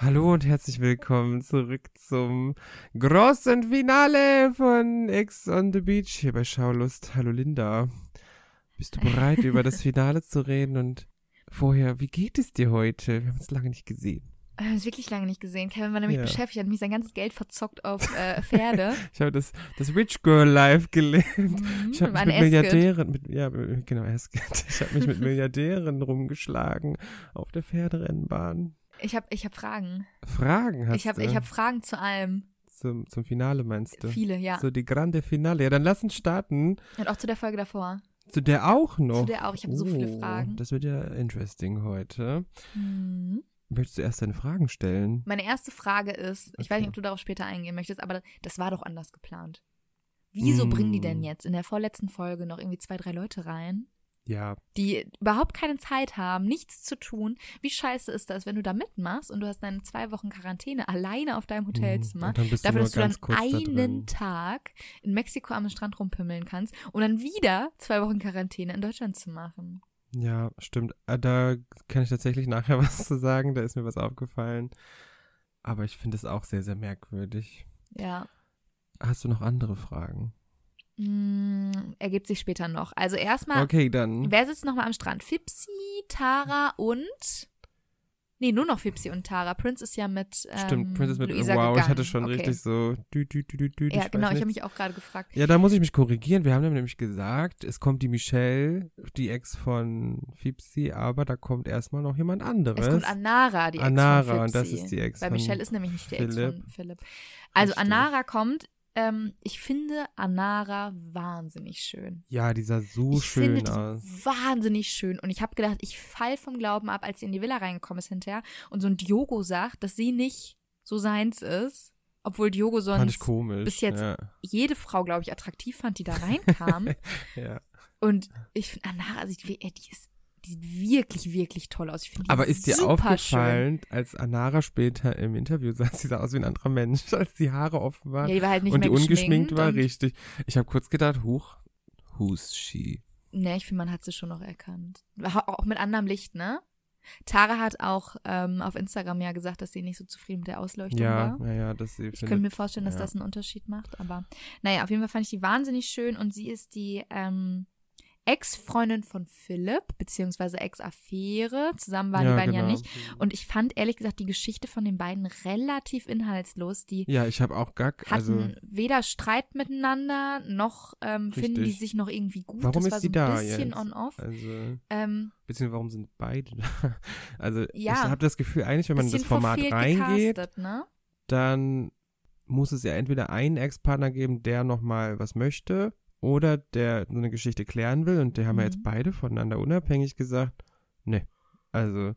Hallo und herzlich willkommen zurück zum großen Finale von Ex on the Beach hier bei Schaulust. Hallo Linda. Bist du bereit, über das Finale zu reden? Und vorher, wie geht es dir heute? Wir haben uns lange nicht gesehen. Wir haben uns wirklich lange nicht gesehen. Kevin war nämlich Ja. beschäftigt, hat mich sein ganzes Geld verzockt auf äh, Pferde. Ich habe das, das Rich Girl Live gelernt. Mhm, Ich habe mich mit ein Asket. Milliardären, mit, ja, genau, Asket. Ich habe mich mit Milliardären rumgeschlagen auf der Pferderennbahn. Ich habe ich hab Fragen. Fragen hast Ich habe du ich hab Fragen zu allem. zum, zum Finale meinst du? Viele, ja. So die grande Finale. Ja, dann lass uns starten. Und auch zu der Folge davor. Zu der auch noch. Zu der auch. Ich habe so viele Oh, Fragen. Das wird ja interesting heute. Mhm. Möchtest du erst deine Fragen stellen? Meine erste Frage ist, ich weiß Okay. nicht, ob du darauf später eingehen möchtest, aber das war doch anders geplant. Wieso Mm. bringen die denn jetzt in der vorletzten Folge noch irgendwie zwei, drei Leute rein, Ja, die überhaupt keine Zeit haben, nichts zu tun? Wie scheiße ist das, wenn du da mitmachst und du hast deine zwei Wochen Quarantäne alleine auf deinem Hotelzimmer? Mhm. Dafür, dass du dann da einen drin. Tag in Mexiko am Strand rumpimmeln kannst und dann wieder zwei Wochen Quarantäne in Deutschland zu machen. Ja, stimmt. Äh, Da kann ich tatsächlich nachher was zu sagen. Da ist mir was aufgefallen. Aber ich finde es auch sehr, sehr merkwürdig. Ja. Hast du noch andere Fragen? Mm, ergibt sich später noch. Also erstmal, Okay, dann. wer sitzt nochmal am Strand? Fipsi, Tara und. Nee, nur noch Fipsi und Tara. Prince ist ja mit. Ähm, Stimmt, Princess mit Luisa Wow, ich gegangen. hatte schon okay. richtig so. Dü, dü, dü, Ja, weiß genau, ich habe mich auch gerade gefragt. Ja, da muss ich mich korrigieren. Wir haben nämlich gesagt, es kommt die Michelle, die Ex von Fipsi, aber da kommt erstmal noch jemand anderes. Es kommt Anara, die Ex Anara, von und das Fipsi. ist die Ex Weil von Michelle ist nämlich nicht die Ex Philipp. von Philipp. Also. Anara kommt. Ähm, ich finde Anara wahnsinnig schön. Ja, die sah so ich schön finde aus. die wahnsinnig schön. Und ich habe gedacht, ich fall vom Glauben ab, als sie in die Villa reingekommen ist hinterher und so ein Diogo sagt, dass sie nicht so seins ist, obwohl Diogo sonst bis jetzt Ja, jede Frau, glaube ich, attraktiv fand, die da reinkam. ja. und ich finde Anara, also die, die ist die sieht wirklich, wirklich toll aus. Ich finde die Aber ist dir aufgefallen, als Anara später im Interview saß, sie sah aus wie ein anderer Mensch, als die Haare offen Schön. waren Ja, die war halt nicht und die mehr ungeschminkt war, richtig. Ich habe kurz gedacht, huch, who's she? Ne, ich finde, man hat sie schon noch erkannt. Auch mit anderem Licht, ne? Tara hat auch ähm, auf Instagram ja gesagt, dass sie nicht so zufrieden mit der Ausleuchtung Ja, war. ja, ja, dass sie Ich könnte findet, mir vorstellen, dass ja. das einen Unterschied macht, aber naja, auf jeden Fall fand ich die wahnsinnig schön und sie ist die ähm, Ex-Freundin von Philipp, beziehungsweise Ex-Affäre. Zusammen waren die beiden ja genau. nicht. Und ich fand ehrlich gesagt die Geschichte von den beiden relativ inhaltslos. Die Ja, ich habe auch gar, hatten also weder Streit miteinander, noch ähm, finden die sich noch irgendwie gut. Warum das ist war sie so ein da bisschen jetzt? on-off. Also, Ähm, beziehungsweise warum sind beide da? Also, Ja. ich habe das Gefühl, eigentlich, wenn man in das bisschen Format reingeht, gecastet, ne? dann muss es ja entweder einen Ex-Partner geben, der nochmal was möchte, oder der so eine Geschichte klären will. Und die haben ja Mhm. jetzt beide voneinander unabhängig gesagt, ne, also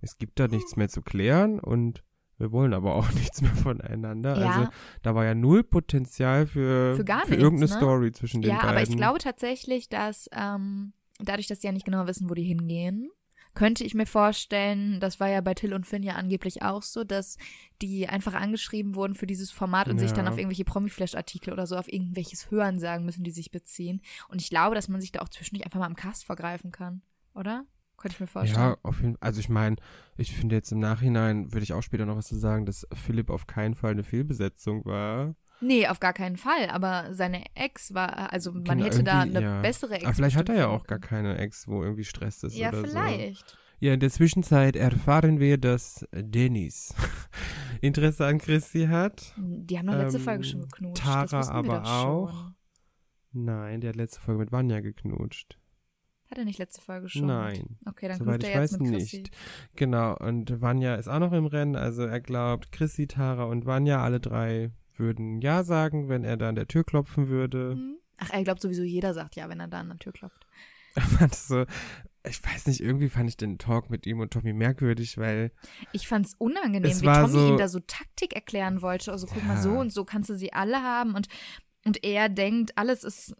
es gibt da nichts mehr zu klären und wir wollen aber auch nichts mehr voneinander. Ja. Also da war ja null Potenzial für, Für für nichts, irgendeine ne? Story zwischen den Ja, beiden. aber ich glaube tatsächlich, dass ähm, dadurch, dass die ja nicht genau wissen, wo die hingehen, könnte ich mir vorstellen, das war ja bei Till und Finn ja angeblich auch so, dass die einfach angeschrieben wurden für dieses Format und sich Ja. dann auf irgendwelche Promi-Flash-Artikel oder so auf irgendwelches Hören sagen müssen, die sich beziehen. Und ich glaube, dass man sich da auch zwischendurch einfach mal am Cast vergreifen kann, oder? Könnte ich mir vorstellen. Ja, auf jeden Fall. Also ich meine, ich finde jetzt im Nachhinein, würde ich auch später noch was zu sagen, dass Philipp auf keinen Fall eine Fehlbesetzung war. Nee, auf gar keinen Fall. Aber seine Ex war, also man Genau, hätte da eine ja. bessere Ex. Aber vielleicht hat er ja auch gar keine Ex, wo irgendwie Stress ist. Ja, oder so. vielleicht. Ja, in der Zwischenzeit erfahren wir, dass Dennis Interesse an Chrissy hat. Die haben doch letzte Ähm, Folge schon geknutscht. Tara das wussten wir aber auch. Nein, der hat letzte Folge mit Vanya geknutscht. Hat er nicht letzte Folge schon? Nein, Okay, dann soweit knutscht ich er jetzt weiß mit Chrissy. nicht. Genau, und Vanya ist auch noch im Rennen, also er glaubt, Chrissy, Tara und Vanya, alle drei würden Ja sagen, wenn er da an der Tür klopfen würde. Mhm. Ach, er glaubt sowieso, jeder sagt ja, wenn er da an der Tür klopft. fand so, ich weiß nicht, irgendwie fand ich den Talk mit ihm und Tommy merkwürdig, weil Ich fand's unangenehm, Es wie war Tommy so- ihm da so Taktik erklären wollte. Also guck mal, Ja. so und so kannst du sie alle haben und und er denkt, alles ist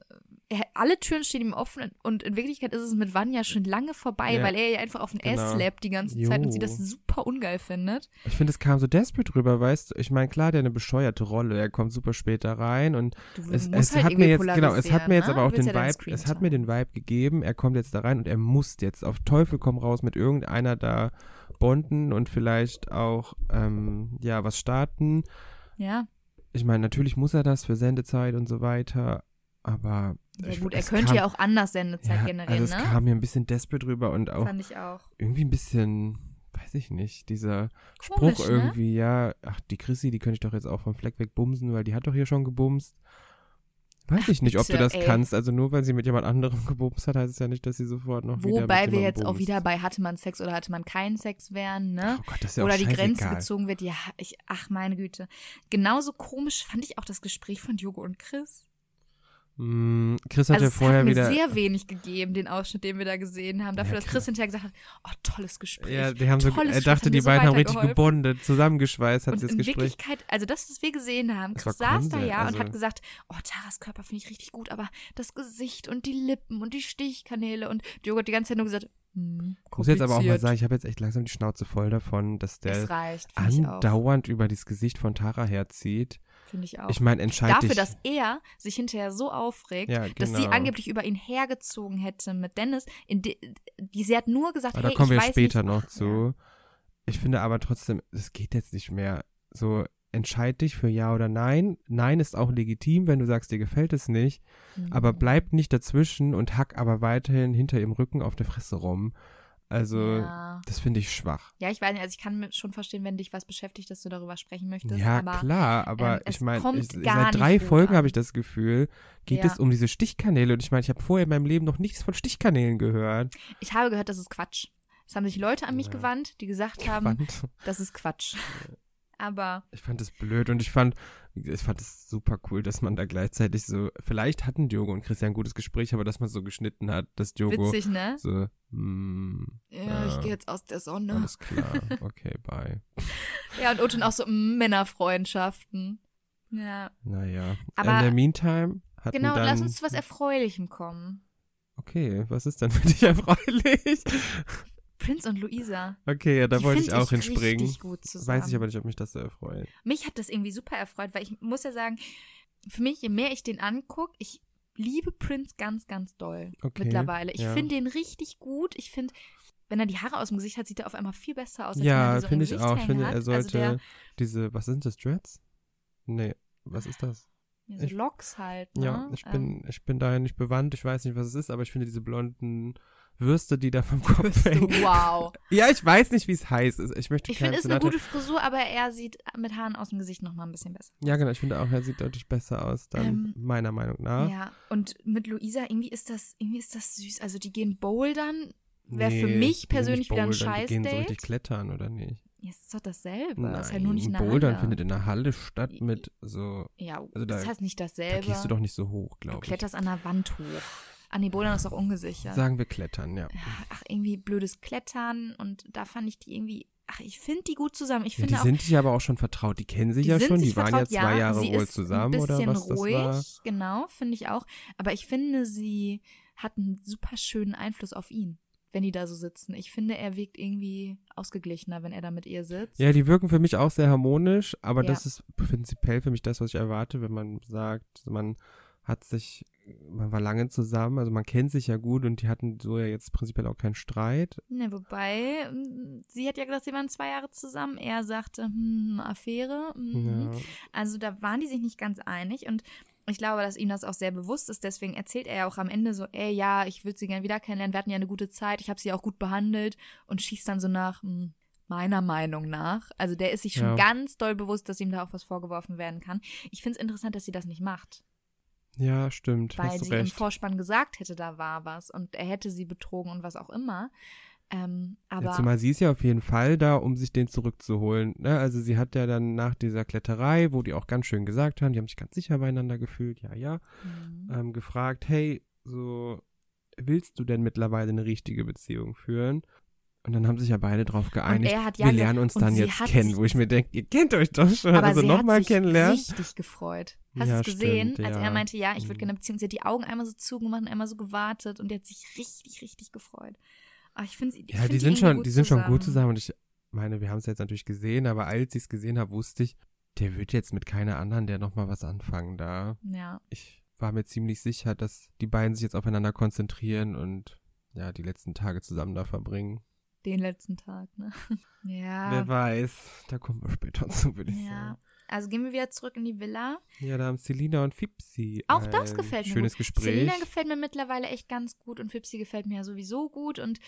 er, alle Türen stehen ihm offen und in Wirklichkeit ist es mit Vanya schon lange vorbei, Ja. weil er ihr einfach auf den Genau. Ass slappt die ganze Zeit und sie Jo. das super ungeil findet. Ich finde, es kam so desperate rüber, weißt du? Ich meine, klar, der hat eine bescheuerte Rolle. Er kommt super spät da rein und es, es halt hat mir jetzt, genau, es hat mir jetzt polarisieren, aber ne? auch den ja Vibe, es hat mir den Vibe gegeben, er kommt jetzt da rein und er muss jetzt auf Teufel komm raus mit irgendeiner da bonden und vielleicht auch, ähm, ja, was starten. Ja, Ich meine, natürlich muss er das für Sendezeit und so weiter, aber ja gut, er könnte kam, ja auch anders Sendezeit ja, generieren, also es ne? kam mir ein bisschen desperate rüber und auch Fand ich auch. irgendwie ein bisschen, weiß ich nicht, dieser Komisch, Spruch ne? irgendwie, ja, ach, die Chrissy, die könnte ich doch jetzt auch vom Fleck weg bumsen, weil die hat doch hier schon gebumst. Weiß ich nicht, ob du das ey. kannst. Also nur weil sie mit jemand anderem gebumst hat, heißt es ja nicht, dass sie sofort noch wieder Wobei wir jetzt auch bumst. wieder bei hatte man Sex oder hatte man keinen Sex wären, ne? Oh Gott, das ist ja oder auch die Grenze gezogen wird. Ja, ich, ach meine Güte. Genauso komisch fand ich auch das Gespräch von Jogo und Chris. Mm, Chris hat Also ja vorher hat mir wieder. sehr wenig gegeben, den Ausschnitt, den wir da gesehen haben. Dafür, Ja, dass. Chris hinterher gesagt hat, oh, tolles Gespräch. ja, die haben so, er dachte, die so beiden haben richtig gebondet, zusammengeschweißt hat Und sie das in Gespräch. Wirklichkeit, also das, was wir gesehen haben, Das Chris saß da ja und also- hat gesagt, oh, Taras Körper finde ich richtig gut, aber das Gesicht und die Lippen und die Stichkanäle und Diogo hat die ganze Zeit nur gesagt, hm, Ich muss jetzt aber auch mal sagen, ich habe jetzt echt langsam die Schnauze voll davon, dass der es reicht, andauernd über das Gesicht von Tara herzieht. Finde ich auch. Ich meine, entscheid Dafür, dich. dass er sich hinterher so aufregt, Ja, dass sie genau. angeblich über ihn hergezogen hätte mit Dennis. In die, sie hat nur gesagt, Aber da hey, kommen ich wir später nicht, noch zu. Ich finde aber trotzdem, es geht jetzt nicht mehr. So, entscheid dich für Ja oder Nein. Nein ist auch legitim, wenn du sagst, dir gefällt es nicht. Ja. Aber Mhm. bleib nicht dazwischen und hack aber weiterhin hinter ihrem Rücken auf der Fresse rum. Also, ja. das finde ich schwach. ja, ich weiß nicht, also ich kann schon verstehen, wenn dich was beschäftigt, dass du darüber sprechen möchtest. Ja, aber klar, aber ähm, ich meine, seit drei Folgen habe ich das Gefühl, geht Ja. es um diese Stichkanäle. Und ich meine, ich habe vorher in meinem Leben noch nichts von Stichkanälen gehört. ich habe gehört, das ist Quatsch. Es haben sich Leute an mich Ja. gewandt, die gesagt haben, Fand, das ist Quatsch. Aber ich fand es blöd und ich fand, ich fand es super cool, dass man da gleichzeitig so, vielleicht hatten Diogo und Christian ein gutes Gespräch, aber dass man so geschnitten hat, dass Diogo witzig, ne? so, hm, Ja, ich Ja. gehe jetzt aus der Sonne. alles klar, okay, bye. Ja, und Oton auch so mm, Männerfreundschaften. Ja. Naja. Aber- In der Meantime hatten Genau, dann, lass uns zu was Erfreulichem kommen. Okay, was ist denn für dich erfreulich? Prince und Luisa. Okay, ja, da die wollte ich auch hinspringen. Gut zusammen. Weiß ich aber nicht, ob mich das so erfreut. Mich hat das irgendwie super erfreut, weil ich muss ja sagen, für mich, je mehr ich den angucke, ich liebe Prince ganz, ganz doll Okay, mittlerweile. Ich ja. finde den richtig gut. Ich finde, wenn er die Haare aus dem Gesicht hat, sieht er auf einmal viel besser aus, als Ja, so finde ich Gesicht auch. Ich finde, er sollte Also der, diese, was sind das, Dreads? Nee, was ist das? ja, so ich- Locks halt, ne? Ja, ich Ähm, bin, ich bin daher nicht bewandt, ich weiß nicht, was es ist, aber ich finde diese blonden Würste, die da vom Kopf du, hängen. wow. Ja, ich weiß nicht, wie es heißt. Ich möchte Ich finde, es ist eine gute Frisur, aber er sieht mit Haaren aus dem Gesicht nochmal ein bisschen besser. Ja, genau, ich finde auch, er sieht deutlich besser aus, dann Ähm, meiner Meinung nach. Ja, und mit Luisa, irgendwie ist das, irgendwie ist das süß. Also die gehen bouldern, wäre für Nee, mich die sind persönlich wieder ein bouldern, Die gehen so richtig klettern, oder nicht? Ja, es ist doch dasselbe. Nein, ist halt nur nicht in Bouldern Halle. findet in der Halle statt mit so, Ja, also da- das heißt nicht da dasselbe. gehst du doch nicht so hoch, Du glaube ich. kletterst an der Wand hoch. Ah, nee, Bouldern ist auch ungesichert. Sagen wir klettern, ja. Ach, irgendwie blödes Klettern und da fand ich die irgendwie, ach, ich finde die gut zusammen. Ich ja die finde auch, sind sich aber auch schon vertraut, die kennen sich die ja schon, die waren vertraut, ja zwei Jahre wohl zusammen ein oder bisschen was ruhig, das war. genau, finde ich auch. Aber ich finde, sie hat einen super schönen Einfluss auf ihn, wenn die da so sitzen. Ich finde, er wirkt irgendwie ausgeglichener, wenn er da mit ihr sitzt. Ja, die wirken für mich auch sehr harmonisch, aber Ja. das ist prinzipiell für mich das, was ich erwarte, wenn man sagt, man hat sich, man war lange zusammen, also man kennt sich ja gut und die hatten so ja jetzt prinzipiell auch keinen Streit. Ne, wobei, mm, sie hat ja gesagt, sie waren zwei Jahre zusammen. Er sagte, hm, Affäre. mhm. Ja. Also da waren die sich nicht ganz einig und ich glaube, dass ihm das auch sehr bewusst ist. Deswegen erzählt er ja auch am Ende so, ey, ja, ich würde sie gerne wieder kennenlernen. Wir hatten ja eine gute Zeit. Ich habe sie auch gut behandelt und schießt dann so nach, hm, meiner Meinung nach. Also der ist sich schon Ja. ganz doll bewusst, dass ihm da auch was vorgeworfen werden kann. Ich finde es interessant, dass sie das nicht macht, ja, stimmt, weil sie im recht. Vorspann gesagt hätte, da war was und er hätte sie betrogen und was auch immer. Ähm, aber ja, zumal sie ist ja auf jeden Fall da, um sich den zurückzuholen. Ne? Also sie hat ja dann nach dieser Kletterei, wo die auch ganz schön gesagt haben, die haben sich ganz sicher beieinander gefühlt, ja, ja, Mhm. ähm, gefragt, hey, so willst du denn mittlerweile eine richtige Beziehung führen? Und dann haben sich ja beide drauf geeinigt, ja wir lernen uns dann jetzt kennen, wo ich mir denke, ihr kennt euch doch schon, Aber also nochmal kennenlernen. richtig gefreut. Hast Ja, du es gesehen, stimmt, als ja. er meinte, ja, ich würde Mhm. gerne eine Beziehung. Sie hat die Augen einmal so zugemacht und einmal so gewartet und die hat sich richtig, richtig gefreut. Aber ich finde Ja, die sind schon, die sind schon gut zusammen und ich meine, wir haben es jetzt natürlich gesehen, aber als ich es gesehen habe, wusste ich, der wird jetzt mit keiner anderen, der nochmal was anfangen da. Ja, Ich war mir ziemlich sicher, dass die beiden sich jetzt aufeinander konzentrieren und ja, die letzten Tage zusammen da verbringen. Den letzten Tag, ne? Ja. Wer weiß, da kommen wir später zu, würde ich Ja. sagen. Also gehen wir wieder zurück in die Villa. Ja, da haben Selina und Fipsi. Auch das ein gefällt mir Schönes gut. Gespräch. Selina gefällt mir mittlerweile echt ganz gut und Fipsi gefällt mir ja sowieso gut und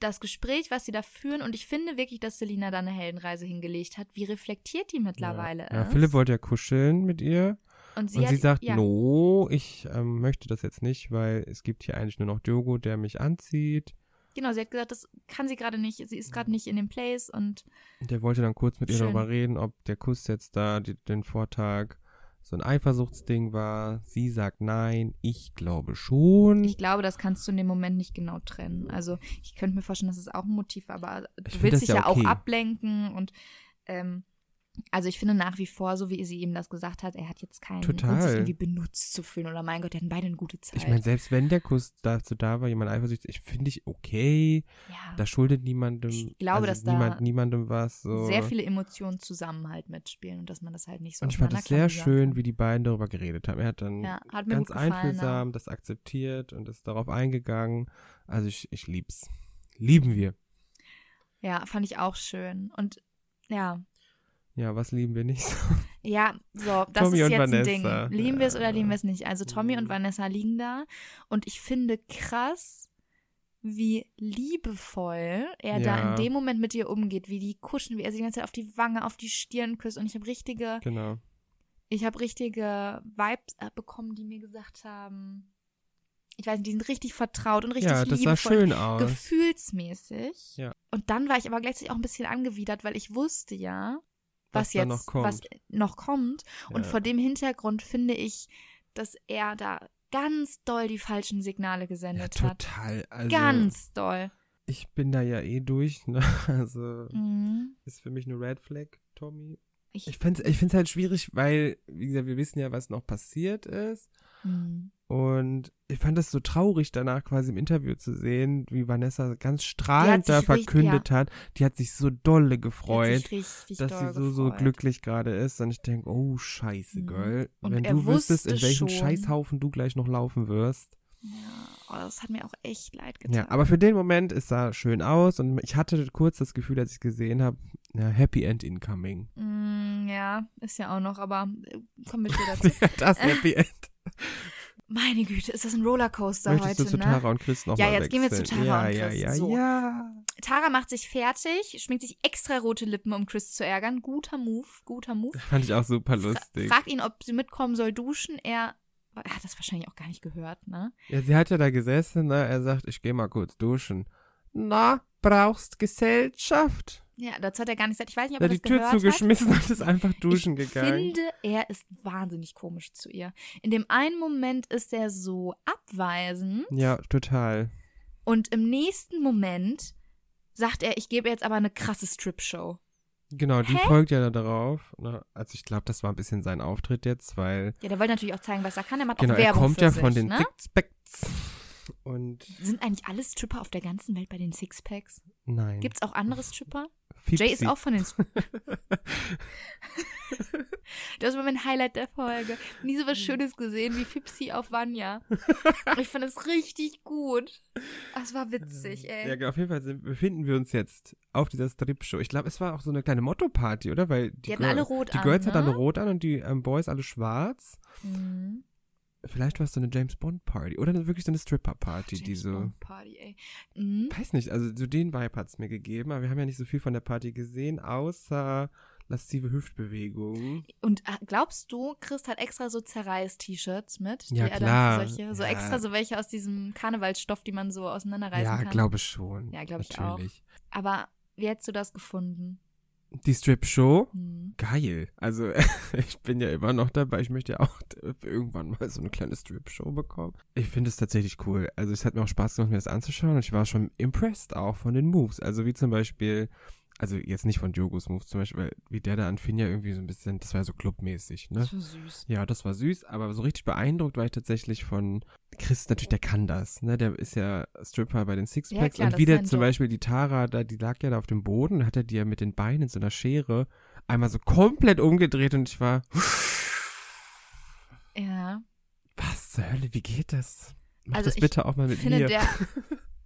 das Gespräch, was sie da führen und ich finde wirklich, dass Selina da eine Heldenreise hingelegt hat. Wie reflektiert die mittlerweile ja. ja, ist. Philipp wollte ja kuscheln mit ihr. und sie, und hat, sie sagt, ja, no, ich ähm, möchte das jetzt nicht, weil es gibt hier eigentlich nur noch Diogo, der mich anzieht. Genau, sie hat gesagt, das kann sie gerade nicht. Sie ist gerade nicht in dem Place und Der wollte dann kurz mit ihr Schön. darüber reden, ob der Kuss jetzt da die, den Vortag so ein Eifersuchtsding war. Sie sagt nein, ich glaube schon. ich glaube, das kannst du in dem Moment nicht genau trennen. Also ich könnte mir vorstellen, das ist auch ein Motiv, aber du willst dich ja ja, okay. auch ablenken und ähm, also ich finde nach wie vor, so wie sie ihm das gesagt hat, er hat jetzt keinen Grund, sich Total. irgendwie benutzt zu fühlen oder mein Gott, die hatten beide eine gute Zeit. ich meine, selbst wenn der Kuss dazu da war, jemand eifersüchtig, ich finde ich okay. ja, Da schuldet niemandem, Ich glaube, also dass da niemand, niemandem was. So. sehr viele Emotionen zusammen halt mitspielen und dass man das halt nicht so Und ich fand es sehr schön, kann. wie die beiden darüber geredet haben. Er hat dann Ja, hat ganz einfühlsam das akzeptiert und ist darauf eingegangen. Also ich, ich lieb's. Lieben wir. Ja, fand ich auch schön. Und ja, Ja, was lieben wir nicht? Ja, so, das Tommy ist jetzt ein. Ding. Lieben wir es oder lieben wir es nicht? Also Tommy Mhm. und Vanessa liegen da und ich finde krass, wie liebevoll er da Ja. in dem Moment mit ihr umgeht, wie die kuschen, wie er sie die ganze Zeit auf die Wange, auf die Stirn küsst und ich habe richtige, genau. ich habe richtige Vibes bekommen, die mir gesagt haben, ich weiß nicht, die sind richtig vertraut und richtig Ja, das sah liebevoll schön aus. gefühlsmäßig. Ja. Und dann war ich aber gleichzeitig auch ein bisschen angewidert, weil ich wusste ja, was, Was jetzt noch kommt. was noch kommt. Und Ja. vor dem Hintergrund finde ich, dass er da ganz doll die falschen Signale ja, gesendet hat. total. Also, Ganz doll. Ich bin da ja eh durch, ne? Also, Mhm. ist für mich eine Red Flag, Tommy. Ich, Ich finde es ich find's halt schwierig, weil, wie gesagt, wir wissen ja, was noch passiert ist. Mhm. Und ich fand es so traurig, danach quasi im Interview zu sehen, wie Vanessa ganz strahlend da sich richtig- verkündet hat. Die hat sich so dolle gefreut, dass sie so, so gefreut. glücklich gerade ist. Und ich denke, oh, scheiße, Mhm. Girl. Und Wenn du wüsstest, in welchen schon- Scheißhaufen du gleich noch laufen wirst. Ja, oh, das hat mir auch echt leid getan. Ja, aber für den Moment, es sah schön aus. Und ich hatte kurz das Gefühl, als ich gesehen habe, ja, Happy End incoming. Mm, ja, ist ja auch noch, aber äh, kommen wir später zu. das Happy End. Meine Güte, ist das ein Rollercoaster Möchtest heute, du zu ne? Tara und Chris nochmal Ja, jetzt gehen wir zu wechseln? Tara ja, und Chris. Ja, ja, So. ja. Tara macht sich fertig, schminkt sich extra rote Lippen, um Chris zu ärgern. Guter Move, guter Move. Fand ich auch super Fra lustig. fragt ihn, ob sie mitkommen soll duschen. Er, er hat das wahrscheinlich auch gar nicht gehört, ne? Ja, sie hat ja da gesessen, ne? Er sagt, ich geh mal kurz duschen. Na, brauchst Gesellschaft? Ja, dazu hat er gar nicht gesagt. Ich weiß nicht, ob Er er das die Tür gehört hat. zugeschmissen und ist einfach duschen ich gegangen. finde, er ist wahnsinnig komisch zu ihr. In dem einen Moment ist er so abweisend Ja, total. und im nächsten Moment sagt er, ich gebe jetzt aber eine krasse Strip-Show. Genau, die Hä? folgt ja da darauf. Also ich glaube, das war ein bisschen sein Auftritt jetzt, weil Ja, der wollte natürlich auch zeigen, was er kann. Er macht genau, auch er Werbung kommt für ja sich, von den ne? Sixpacks. Und Sind eigentlich alle Stripper auf der ganzen Welt bei den Sixpacks? nein. Gibt's auch andere Stripper? Fipsi. Jay ist auch von den. das war mein Highlight der Folge. Nie so was Schönes gesehen wie Fipsi auf Vanya. Ich fand es richtig gut. Das war witzig, ey. Ja, auf jeden Fall sind, befinden wir uns jetzt auf dieser Strip-Show. Ich glaube, es war auch so eine kleine Motto-Party, oder? Weil die, Die hatten Girl- alle rot die an, Girls hatten ne? alle rot an und die ähm, Boys alle schwarz. Mhm. Vielleicht war es so eine James Bond Party oder wirklich so eine Stripper Party, die James so. Bond Party, ey. Mhm. Weiß nicht, also so den Vibe hat es mir gegeben, aber wir haben ja nicht so viel von der Party gesehen, außer laszive Hüftbewegungen. Und äh, glaubst du, Christ hat extra so Zerreiß-T-Shirts mit? Ja, die er klar. Dann solche, so Ja. extra so welche aus diesem Karnevalsstoff, die man so auseinanderreißen Ja, kann. glaube schon. Ja, glaub ich auch. Aber wie hättest du das gefunden? Die Strip-Show, Hm. Geil. Also ich bin ja immer noch dabei. Ich möchte ja auch irgendwann mal so eine kleine Strip-Show bekommen. Ich finde es tatsächlich cool. Also es hat mir auch Spaß gemacht, mir das anzuschauen und ich war schon impressed auch von den Moves. Also wie zum Beispiel also jetzt nicht von Jogos Moves zum Beispiel, wie der da an Finja irgendwie so ein bisschen, das war ja so clubmäßig, ne? Das war süß. Ja, das war süß, aber so richtig beeindruckt war ich tatsächlich von Chris, natürlich, der kann das, ne? Der ist ja Stripper bei den Sixpacks Ja, klar, und das wie ist der sein zum. Beispiel die Tara, da, die lag ja da auf dem Boden, hat er die ja mit den Beinen in so einer Schere einmal so komplett umgedreht und ich war, Ja. was zur Hölle, wie geht das? Mach Also das bitte auch mal mit finde mir. der.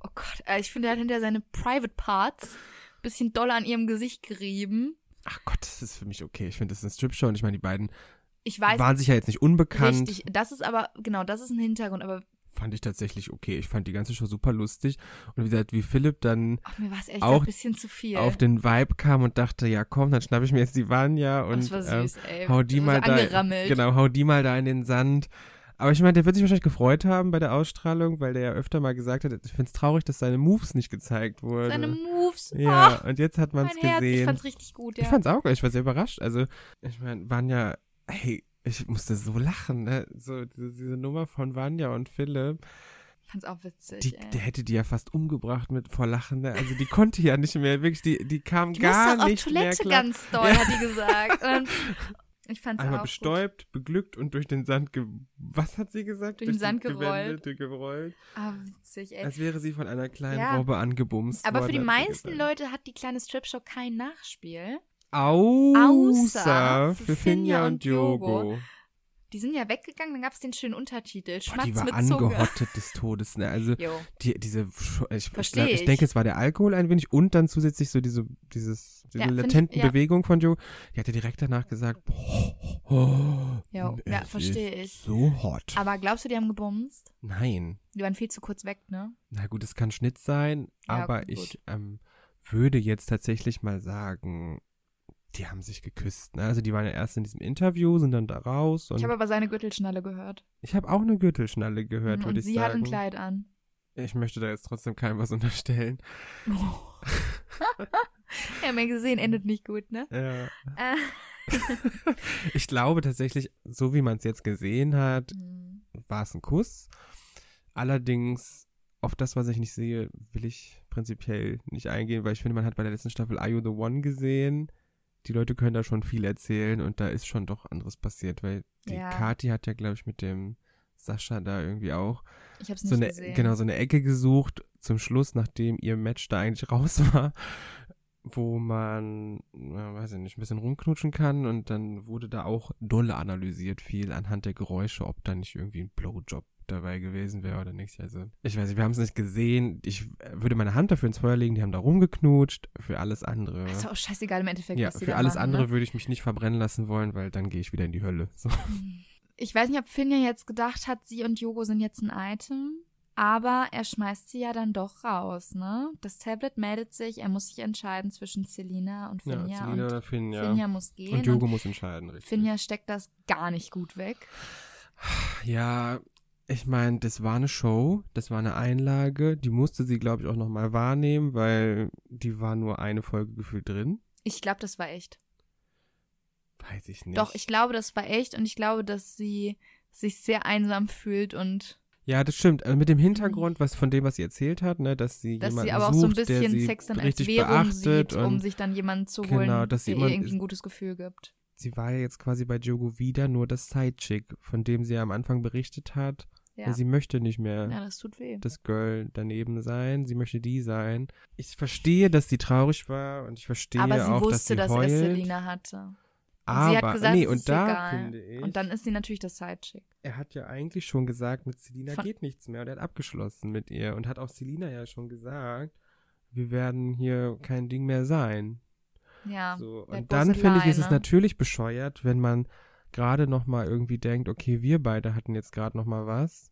Oh Gott, äh, ich finde, er hat hinter seine Private Parts bisschen doll an ihrem Gesicht gerieben. Ach Gott, das ist für mich okay. Ich finde, das ist eine Strip-Show und ich meine, die beiden Ich weiß waren sich ja jetzt nicht unbekannt. richtig. Das ist aber, genau, das ist ein Hintergrund, aber fand ich tatsächlich okay. Ich fand die ganze Show super lustig. Und wie gesagt, wie Philipp dann ach, mir Auch ein bisschen zu viel. auf den Vibe kam und dachte, ja komm, dann schnapp ich mir jetzt die Vanya und das war ähm, süß, ey. hau die so mal da, genau, hau die mal da in den Sand. Aber ich meine, der wird sich wahrscheinlich gefreut haben bei der Ausstrahlung, weil der ja öfter mal gesagt hat, ich finde es traurig, dass seine Moves nicht gezeigt wurden. Seine Moves. ja, Oh, und jetzt hat man es Herz. Ich gesehen. fand's richtig gut, ja. Ich fand's auch ich war sehr überrascht. Also, ich meine, Vanya, hey, ich musste so lachen, ne? So, diese, diese Nummer von Vanya und Philipp. Ich fand's auch witzig, Die, der hätte die ja fast umgebracht mit vor Lachen. Ne? Also die konnte ja nicht mehr, wirklich, die, die kam Die gar muss doch auf nicht mehr Toilette klar. ganz doll, Ja. hat die gesagt. Und ich fand's Einmal auch bestäubt, beglückt und durch den Sand, ge was hat sie gesagt? Durch den die Sand gerollt. gut. Ah, witzig, ey. Als wäre sie von einer kleinen Ja. Robbe angebumst Aber für worden, die hat sie meisten. Leute hat die kleine Stripshow kein Nachspiel. Außer, für Finja und Yogo. Die sind ja weggegangen, dann gab's den schönen Untertitel. Boah, Schmatz die war mit Zunge. angehottet des Todes. Ne? Also die, diese, Sch- ich, ich, glaub, ich denke, es war der Alkohol ein wenig und dann zusätzlich so diese, dieses, diese Ja, find ich- latenten ja. Bewegung von Joe. Die hatte direkt danach gesagt, boah, Jo, es ja, ist versteh ich. So hot. Aber glaubst du, die haben gebumst? Nein. Die waren viel zu kurz weg, ne? Na gut, es kann Schnitt sein, Ja, aber gut. ich ähm, würde jetzt tatsächlich mal sagen, die haben sich geküsst. Ne? Also die waren ja erst in diesem Interview, sind dann da raus und Ich habe aber seine Gürtelschnalle gehört. ich habe auch eine Gürtelschnalle gehört, Mhm, würde ich sie sagen. hat ein Kleid an. Ich möchte da jetzt trotzdem keinem was unterstellen. Haben ja gesehen, endet nicht gut, ne? Ja. Äh. ich glaube tatsächlich, so wie man es jetzt gesehen hat, Hm. war es ein Kuss. Allerdings, auf das, was ich nicht sehe, will ich prinzipiell nicht eingehen, weil ich finde, man hat bei der letzten Staffel Are You the One gesehen. Die Leute können da schon viel erzählen und da ist schon doch anderes passiert, weil die Ja. Kati hat ja, glaube ich, mit dem Sascha da irgendwie auch Ich hab's nicht so eine, gesehen. genau, so eine Ecke gesucht zum Schluss, nachdem ihr Match da eigentlich raus war, wo man, na, weiß ich nicht, ein bisschen rumknutschen kann und dann wurde da auch dolle analysiert, viel anhand der Geräusche, ob da nicht irgendwie ein Blowjob dabei gewesen wäre oder nicht. Also, ich weiß nicht, wir haben es nicht gesehen. Ich würde meine Hand dafür ins Feuer legen, die haben da rumgeknutscht. Für alles andere. Ist doch auch scheißegal im Endeffekt, ja, für alles machen, andere Ne? würde ich mich nicht verbrennen lassen wollen, weil dann gehe ich wieder in die Hölle. So. Ich weiß nicht, ob Finja jetzt gedacht hat, sie und Yogo sind jetzt ein Item. Aber er schmeißt sie ja dann doch raus, ne? Das Tablet meldet sich, er muss sich entscheiden zwischen Selina und Ja, Finja. Selina und oder Finja. Finja muss gehen. Und Jogo muss entscheiden, richtig. Finja steckt das gar nicht gut weg. Ja, ich meine, das war eine Show, das war eine Einlage, die musste sie, glaube ich, auch nochmal wahrnehmen, weil die war nur eine Folge gefühlt drin. Ich glaube, das war echt. Weiß ich nicht. Doch, ich glaube, das war echt und ich glaube, dass sie sich sehr einsam fühlt und Ja, das stimmt. Also mit dem Hintergrund, was von dem, was sie erzählt hat, ne, dass sie dass jemanden sie aber auch sucht, so ein bisschen Sex dann als Währung beachtet sieht, um sich dann jemanden zu Genau, holen, dass sie der ihr irgendwie ein gutes Gefühl gibt. Sie war ja jetzt quasi bei Jogo wieder nur das Sidechick, von dem sie ja am Anfang berichtet hat. Ja, Sie möchte nicht mehr ja das tut weh. das Girl daneben sein, sie möchte die sein. Ich verstehe, dass sie traurig war und ich verstehe Aber sie auch, wusste, dass dass, sie er heult. Selina hatte. Und aber sie hat gesagt, nee, und ist da egal. finde ich, Und dann ist sie natürlich das Sidechick. er hat ja eigentlich schon gesagt, mit Selina geht nichts mehr und er hat abgeschlossen mit ihr und hat auch Selina ja schon gesagt, wir werden hier kein Ding mehr sein. Ja. So, und dann finde ich, ist es natürlich bescheuert, wenn man gerade noch mal irgendwie denkt, okay, wir beide hatten jetzt gerade noch mal was.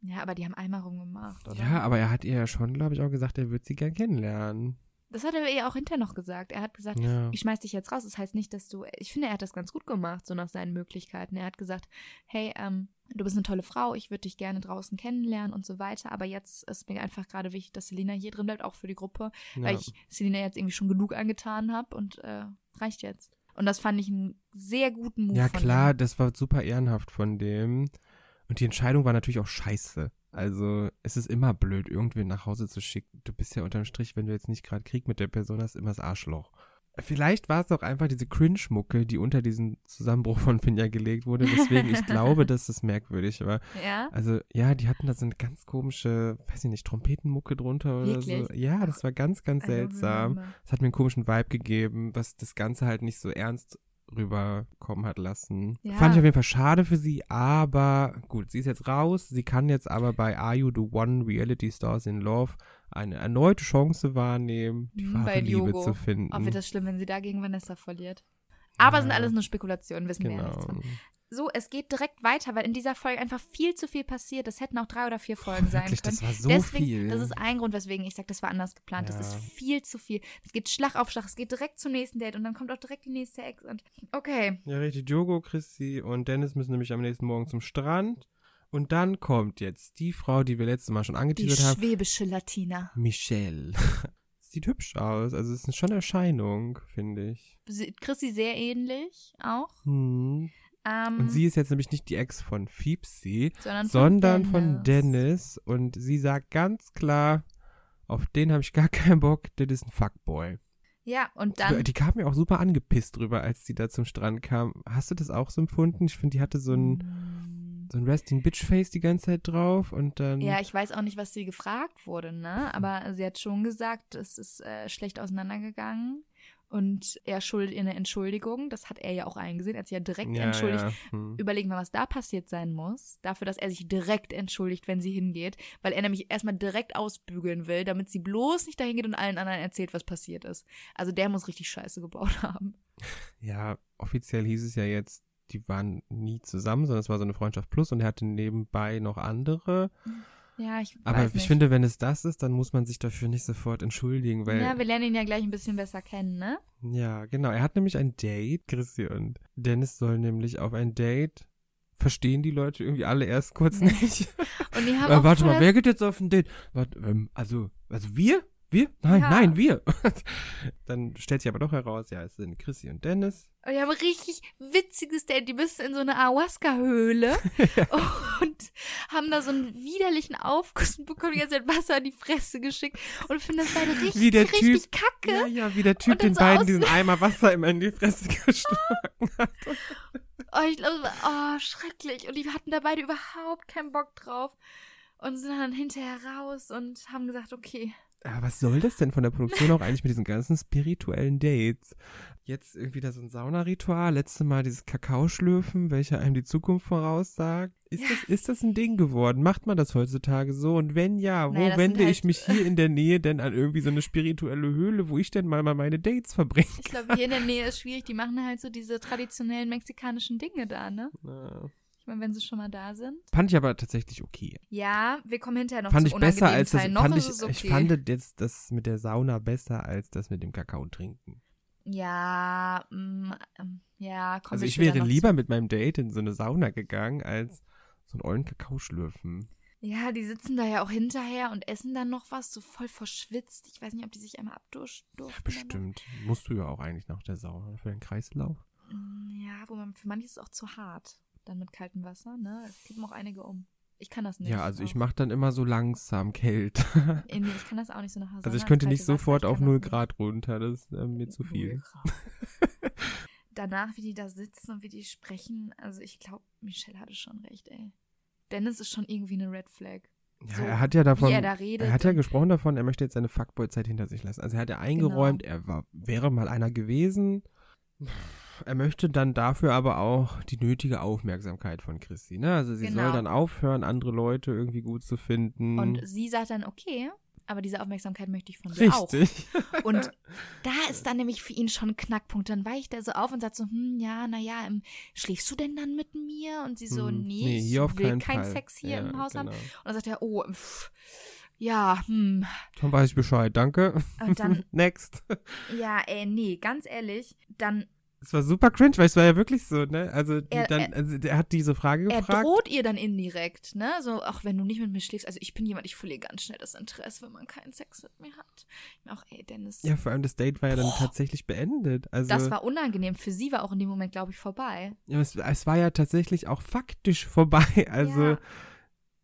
Ja, aber die haben einmal rumgemacht, oder? Ja, aber er hat ihr ja schon, glaube ich, auch gesagt, er wird sie gern kennenlernen. Das hat er ihr auch hinterher noch gesagt. Er hat gesagt, Ja. ich schmeiß dich jetzt raus. Das heißt nicht, dass du. Ich finde, er hat das ganz gut gemacht, so nach seinen Möglichkeiten. Er hat gesagt, hey, ähm, du bist eine tolle Frau, ich würde dich gerne draußen kennenlernen und so weiter. Aber jetzt ist mir einfach gerade wichtig, dass Selina hier drin bleibt, auch für die Gruppe, ja. weil ich Selina jetzt irgendwie schon genug angetan habe und äh, reicht jetzt. Und das fand ich einen sehr guten Move. Ja, klar, ihm. das war super ehrenhaft von dem. Und die Entscheidung war natürlich auch scheiße. Also, es ist immer blöd, irgendwen nach Hause zu schicken. Du bist ja unterm Strich, wenn du jetzt nicht gerade Krieg mit der Person hast, immer das Arschloch. Vielleicht war es auch einfach diese Cringe-Mucke, die unter diesen Zusammenbruch von Finja gelegt wurde, weswegen ich glaube, dass das merkwürdig war. Ja? Also, ja, die hatten da so eine ganz komische, weiß ich nicht, Trompetenmucke drunter oder so. Wirklich? Ja, das war ganz, ganz Also, seltsam. Es hat mir einen komischen Vibe gegeben, was das Ganze halt nicht so ernst rüberkommen hat lassen. Ja. Fand ich auf jeden Fall schade für sie, aber gut, sie ist jetzt raus. Sie kann jetzt aber bei Are You the One Reality Stars in Love eine erneute Chance wahrnehmen, die Mhm, wahre bei Liebe Diogo. zu finden. Auch wird das schlimm, wenn sie da gegen Vanessa verliert. Aber Ja. sind alles nur Spekulationen, wissen wir ja nichts genau. von. So, es geht direkt weiter, weil in dieser Folge einfach viel zu viel passiert. Das hätten auch drei oder vier Folgen sein Wirklich, können. das war so Deswegen, viel. Das ist ein Grund, weswegen ich sage, das war anders geplant. Das Ja. ist viel zu viel. Es geht Schlag auf Schlag. Es geht direkt zum nächsten Date und dann kommt auch direkt die nächste Ex. Und okay. Ja, richtig. Diogo, Chrissy und Dennis müssen nämlich am nächsten Morgen zum Strand. Und dann kommt jetzt die Frau, die wir letztes Mal schon Die angeteasert haben. schwäbische Latina. Michelle. Sieht hübsch aus. Also es ist schon eine Erscheinung, finde ich. Chrissy sehr ähnlich auch. Hm. Ähm, Und sie ist jetzt nämlich nicht die Ex von Fiepsi, sondern von sondern Dennis. von Dennis. Und sie sagt ganz klar, auf den habe ich gar keinen Bock, das ist ein Fuckboy. Ja, und dann. Die kam mir auch super angepisst drüber, als sie da zum Strand kam. Hast du das auch so empfunden? Ich finde, die hatte so ein, so ein Resting Bitch Face die ganze Zeit drauf und dann. Ja, ich weiß auch nicht, was sie gefragt wurde, ne? Aber sie hat schon gesagt, es ist äh, schlecht auseinandergegangen und er schuldet ihr eine Entschuldigung. Das hat er ja auch eingesehen. Er hat sich ja direkt ja, entschuldigt. Ja. Hm. Überlegen wir, was da passiert sein muss. Dafür, dass er sich direkt entschuldigt, wenn sie hingeht. Weil er nämlich erstmal direkt ausbügeln will, damit sie bloß nicht dahin geht und allen anderen erzählt, was passiert ist. Also der muss richtig Scheiße gebaut haben. ja, offiziell hieß es ja jetzt, die waren nie zusammen, sondern es war so eine Freundschaft plus und er hatte nebenbei noch andere. Ja, ich Aber weiß ich nicht. finde, wenn es das ist, dann muss man sich dafür nicht sofort entschuldigen, weil. ja, wir lernen ihn ja gleich ein bisschen besser kennen, ne? Ja, genau. Er hat nämlich ein Date, Chrissy und Dennis soll nämlich auf ein Date. Verstehen die Leute irgendwie alle erst kurz nicht. Und die haben Äh, auch warte mal, wer geht jetzt auf ein Date? Warte, ähm, also, also wir? Wir? Nein, Ja. nein, wir. Dann stellt sich aber doch heraus, ja, es sind Chrissy und Dennis. Die haben ein richtig witziges Date. Die müssen in so eine Ayahuasca-Höhle und haben da so einen widerlichen Aufguss und bekommen die ganze Zeit Wasser in die Fresse geschickt und finden das beide richtig, Wie der richtig Typ- kacke. Ja, ja, wie der Typ den so beiden diesen Eimer Wasser immer in die Fresse geschlagen hat. Oh, ich glaube, oh, schrecklich. Und die hatten da beide überhaupt keinen Bock drauf und sind dann hinterher raus und haben gesagt, okay. Aber was soll das denn von der Produktion auch eigentlich mit diesen ganzen spirituellen Dates? Jetzt irgendwie da so ein Saunaritual, letzte Mal dieses Kakaoschlürfen, welcher einem die Zukunft voraussagt. Ist, Ja. das, ist das ein Ding geworden? Macht man das heutzutage so? Und wenn ja, wo Naja, wende sind ich halt- mich hier in der Nähe denn an irgendwie so eine spirituelle Höhle, wo ich denn mal, mal meine Dates verbringe? Ich glaube, hier in der Nähe ist schwierig. Die machen halt so diese traditionellen mexikanischen Dinge da, ne? Ja. Meine, wenn sie schon mal da sind. Fand ich aber tatsächlich okay. Ja, wir kommen hinterher noch fand zu ich besser als das, Teilen. Noch fand ich, okay. ich fand jetzt das mit der Sauna besser als das mit dem Kakao trinken. Ja, mm, ähm, ja, kommen Also ich wäre lieber mit meinem Date in so eine Sauna gegangen, als so einen ollen Kakao schlürfen. Zu. Ja, die sitzen da ja auch hinterher und essen dann noch was, so voll verschwitzt. Ich weiß nicht, ob die sich einmal abduschen durften. Bestimmt. Musst du ja auch eigentlich nach der Sauna für den Kreislauf. Mm, Ja, wo man, für manche ist es auch zu hart, dann mit kaltem Wasser, ne? Es kippen auch einige um. Ich kann das nicht. Ja, also ich auch. mache dann immer so langsam kalt. Äh, Nee, ich kann das auch nicht so nach Hause. Also ich könnte nicht sofort auf 0 Grad runter, das ist äh, mir zu viel. Danach, wie die da sitzen und wie die sprechen, also ich glaube, Michelle hatte schon recht, ey. Dennis ist schon irgendwie eine Red Flag. Ja, So, er hat ja davon, er da er hat ja gesprochen davon, er möchte jetzt seine Fuckboy-Zeit hinter sich lassen. Also er hat ja eingeräumt, Genau. er war, wäre mal einer gewesen. Er möchte dann dafür aber auch die nötige Aufmerksamkeit von Christi, ne? Also sie Genau. soll dann aufhören, andere Leute irgendwie gut zu finden. Und sie sagt dann, okay, aber diese Aufmerksamkeit möchte ich von dir auch. Richtig. Und da ist dann nämlich für ihn schon ein Knackpunkt. Dann weicht er so auf und sagt so, hm, ja, naja, ähm, schläfst du denn dann mit mir? Und sie so, Hm, nee, auf ich will keinen. Sex hier Ja, im Haus haben. genau. Und dann sagt er, oh, pff, ja, hm. Dann weiß ich Bescheid, danke. Und dann, Next. ja, ey, nee, ganz ehrlich, dann Es war super cringe, weil es war ja wirklich so, ne? Also, die Er- dann, er- also der hat diese Frage Er gefragt. droht ihr dann indirekt, ne? So, ach, wenn du nicht mit mir schläfst, also ich bin jemand, ich verliere ganz schnell das Interesse, wenn man keinen Sex mit mir hat. Auch, ey, Dennis, Ja, vor allem das Date war ja dann tatsächlich beendet. Also, das war unangenehm. Für sie war auch in dem Moment, glaube ich, vorbei. ja, es, es war ja tatsächlich auch faktisch vorbei. Also, Ja.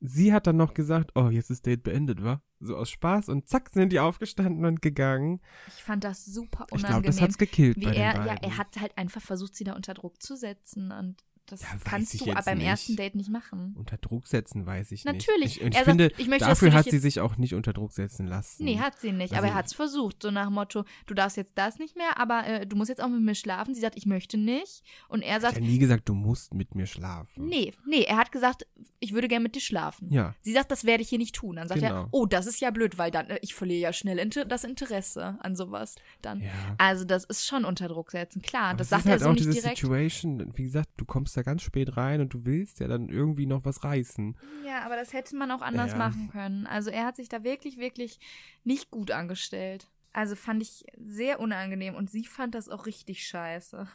Sie hat dann noch gesagt, oh, jetzt ist Date beendet, wa? So aus Spaß und zack sind die aufgestanden und gegangen. Ich fand das super Ich unangenehm. glaube, das hat's gekillt wie bei er, den beiden. ja, er hat halt einfach versucht, sie da unter Druck zu setzen und das Ja, kannst ich du beim nicht. ersten Date nicht machen. unter Druck setzen, weiß ich Natürlich. nicht. Ich, und ich Er sagt, finde, ich möchte, dafür hat sie sich auch nicht unter Druck setzen lassen. Nee, hat sie nicht, aber Also- er hat es versucht, so nach Motto, du darfst jetzt das nicht mehr, aber äh, du musst jetzt auch mit mir schlafen. Sie sagt, ich möchte nicht. Und er hat sagt, ja nie gesagt, du musst mit mir schlafen. nee, nee, er hat gesagt, ich würde gerne mit dir schlafen. Ja, Sie sagt, das werde ich hier nicht tun. Dann sagt Genau. er, oh, das ist ja blöd, weil dann, äh, ich verliere ja schnell inter das Interesse an sowas. Dann. ja. Also das ist schon unter Druck setzen, klar. Aber das sagt ist halt er so auch nicht diese direkt. Situation, wie gesagt, du kommst da ganz spät rein und du willst ja dann irgendwie noch was reißen. Ja, aber das hätte man auch anders Ja. machen können. Also er hat sich da wirklich, wirklich nicht gut angestellt. Also fand ich sehr unangenehm und sie fand das auch richtig scheiße.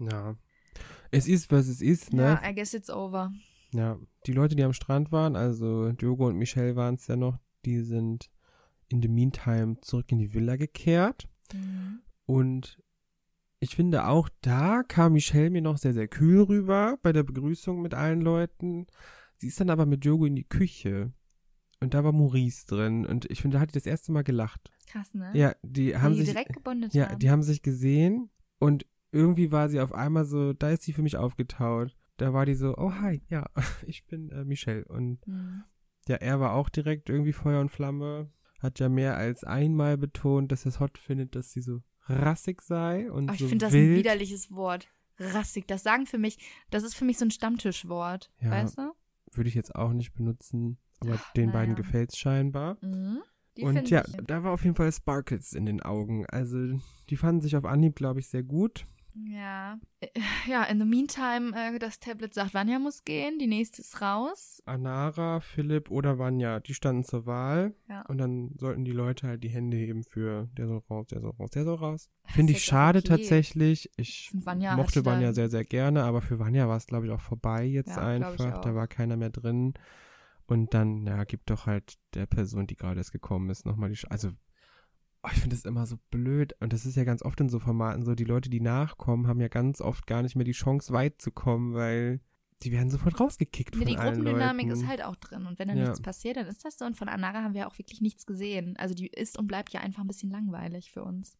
Ja. Es ist, was es ist, ne? Ja, I guess it's over. Ja. Die Leute, die am Strand waren, also Diogo und Michelle waren es ja noch, die sind in the meantime zurück in die Villa gekehrt. Mhm. Und ich finde auch da kam Michelle mir noch sehr, sehr kühl rüber bei der Begrüßung mit allen Leuten. Sie ist dann aber mit Diogo in die Küche. Und da war Maurice drin. Und ich finde, da hat die das erste Mal gelacht. Krass, ne? Ja, die haben die sich. direkt gebondet Ja, haben. die haben sich gesehen und irgendwie war sie auf einmal so, da ist sie für mich aufgetaut. Da war die so, oh hi, ja, ich bin äh, Michelle. Und Mhm. ja, er war auch direkt irgendwie Feuer und Flamme. Hat ja mehr als einmal betont, dass er es hot findet, dass sie so rassig sei und Aber ich so finde das ein widerliches Wort. Rassig. Das sagen für mich, das ist für mich so ein Stammtischwort. Ja. Weißt du? Würde ich jetzt auch nicht benutzen, aber Ach, den beiden naja. gefällt's scheinbar. Mhm. Und ja, da war auf jeden Fall Sparkles in den Augen. Also, die fanden sich auf Anhieb, glaube ich, sehr gut. Ja. Äh, Ja, in the meantime, äh, das Tablet sagt, Vanya muss gehen, die nächste ist raus. Anara, Philipp oder Vanya, die standen zur Wahl. Ja. Und dann sollten die Leute halt die Hände heben für der soll raus, der soll raus, der soll raus. Finde ich schade okay. tatsächlich. Ich Vanya mochte Vanya sehr, sehr gerne, aber für Vanya war es, glaube ich, auch vorbei jetzt Ja, einfach. Da war keiner mehr drin. Und dann, ja, gibt doch halt der Person, die gerade erst gekommen ist, nochmal die. Sch also, oh, ich finde das immer so blöd. Und das ist ja ganz oft in so Formaten so, die Leute, die nachkommen, haben ja ganz oft gar nicht mehr die Chance, weit zu kommen, weil die werden sofort rausgekickt Nee, von die Gruppendynamik Leuten. ist halt auch drin. Und wenn da Ja. nichts passiert, dann ist das so. Und von Anara haben wir auch wirklich nichts gesehen. Also die ist und bleibt ja einfach ein bisschen langweilig für uns.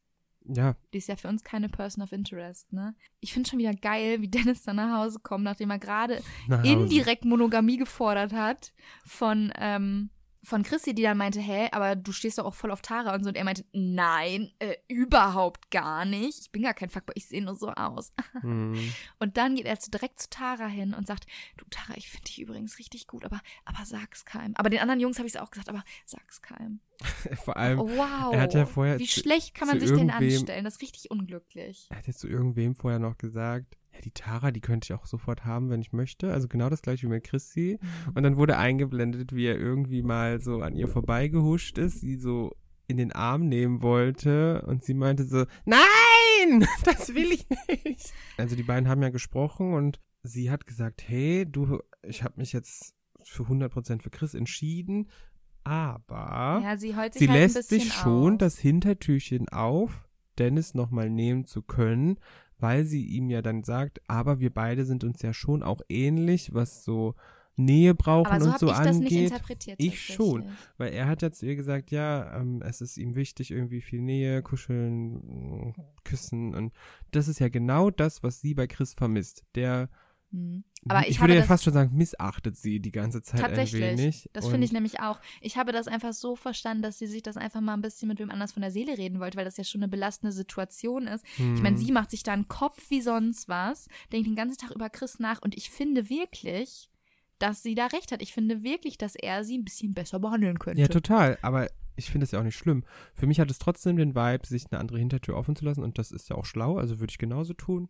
Ja, Die ist ja für uns keine Person of Interest, ne? Ich finde schon wieder geil, wie Dennis dann nach Hause kommt, nachdem er gerade indirekt Monogamie gefordert hat von, ähm, von Chrissy, die dann meinte, hä, aber du stehst doch auch voll auf Tara und so. Und er meinte, nein, äh, überhaupt gar nicht. Ich bin gar kein Fuckboy, ich sehe nur so aus. Hm. Und dann geht er zu, direkt zu Tara hin und sagt, du Tara, ich finde dich übrigens richtig gut, aber, aber sag's keinem. Aber den anderen Jungs habe ich es auch gesagt, aber sag's keinem. Vor allem, Oh, wow. er hat ja vorher Wie zu- schlecht kann man sich denn irgendwem- anstellen? Das ist richtig unglücklich. er hat jetzt zu irgendwem vorher noch gesagt, ja, die Tara, die könnte ich auch sofort haben, wenn ich möchte. Also genau das gleiche wie mit Chrissy. Mhm. Und dann wurde eingeblendet, wie er irgendwie mal so an ihr vorbeigehuscht ist, sie so in den Arm nehmen wollte und sie meinte so, nein, das will ich nicht. Also die beiden haben ja gesprochen und sie hat gesagt, hey, du, ich habe mich jetzt für 100% für Chris entschieden, aber Ja, sie sie halt lässt sich schon auf. das Hintertürchen auf, Dennis nochmal nehmen zu können, weil sie ihm ja dann sagt, aber wir beide sind uns ja schon auch ähnlich, was so Nähe brauchen Aber so und so ich das nicht angeht. interpretiert. Ich schon. Weil er hat ja zu ihr gesagt, ja, ähm, es ist ihm wichtig, irgendwie viel Nähe, kuscheln, mh, küssen. Und das ist ja genau das, was sie bei Chris vermisst. Der, Hm. Aber ich, ich würde ja fast schon sagen, missachtet sie die ganze Zeit ein tatsächlich. wenig. Das finde ich nämlich auch. Ich habe das einfach so verstanden, dass sie sich das einfach mal ein bisschen mit wem anders von der Seele reden wollte, weil das ja schon eine belastende Situation ist. Ich meine, Hm. sie macht sich da einen Kopf wie sonst was, denkt den ganzen Tag über Chris nach und ich finde wirklich, dass sie da recht hat. Ich finde wirklich, dass er sie ein bisschen besser behandeln könnte. Ja, total. Aber ich finde es ja auch nicht schlimm. Für mich hat es trotzdem den Vibe, sich eine andere Hintertür offen zu lassen. Und das ist ja auch schlau. Also würde ich genauso tun.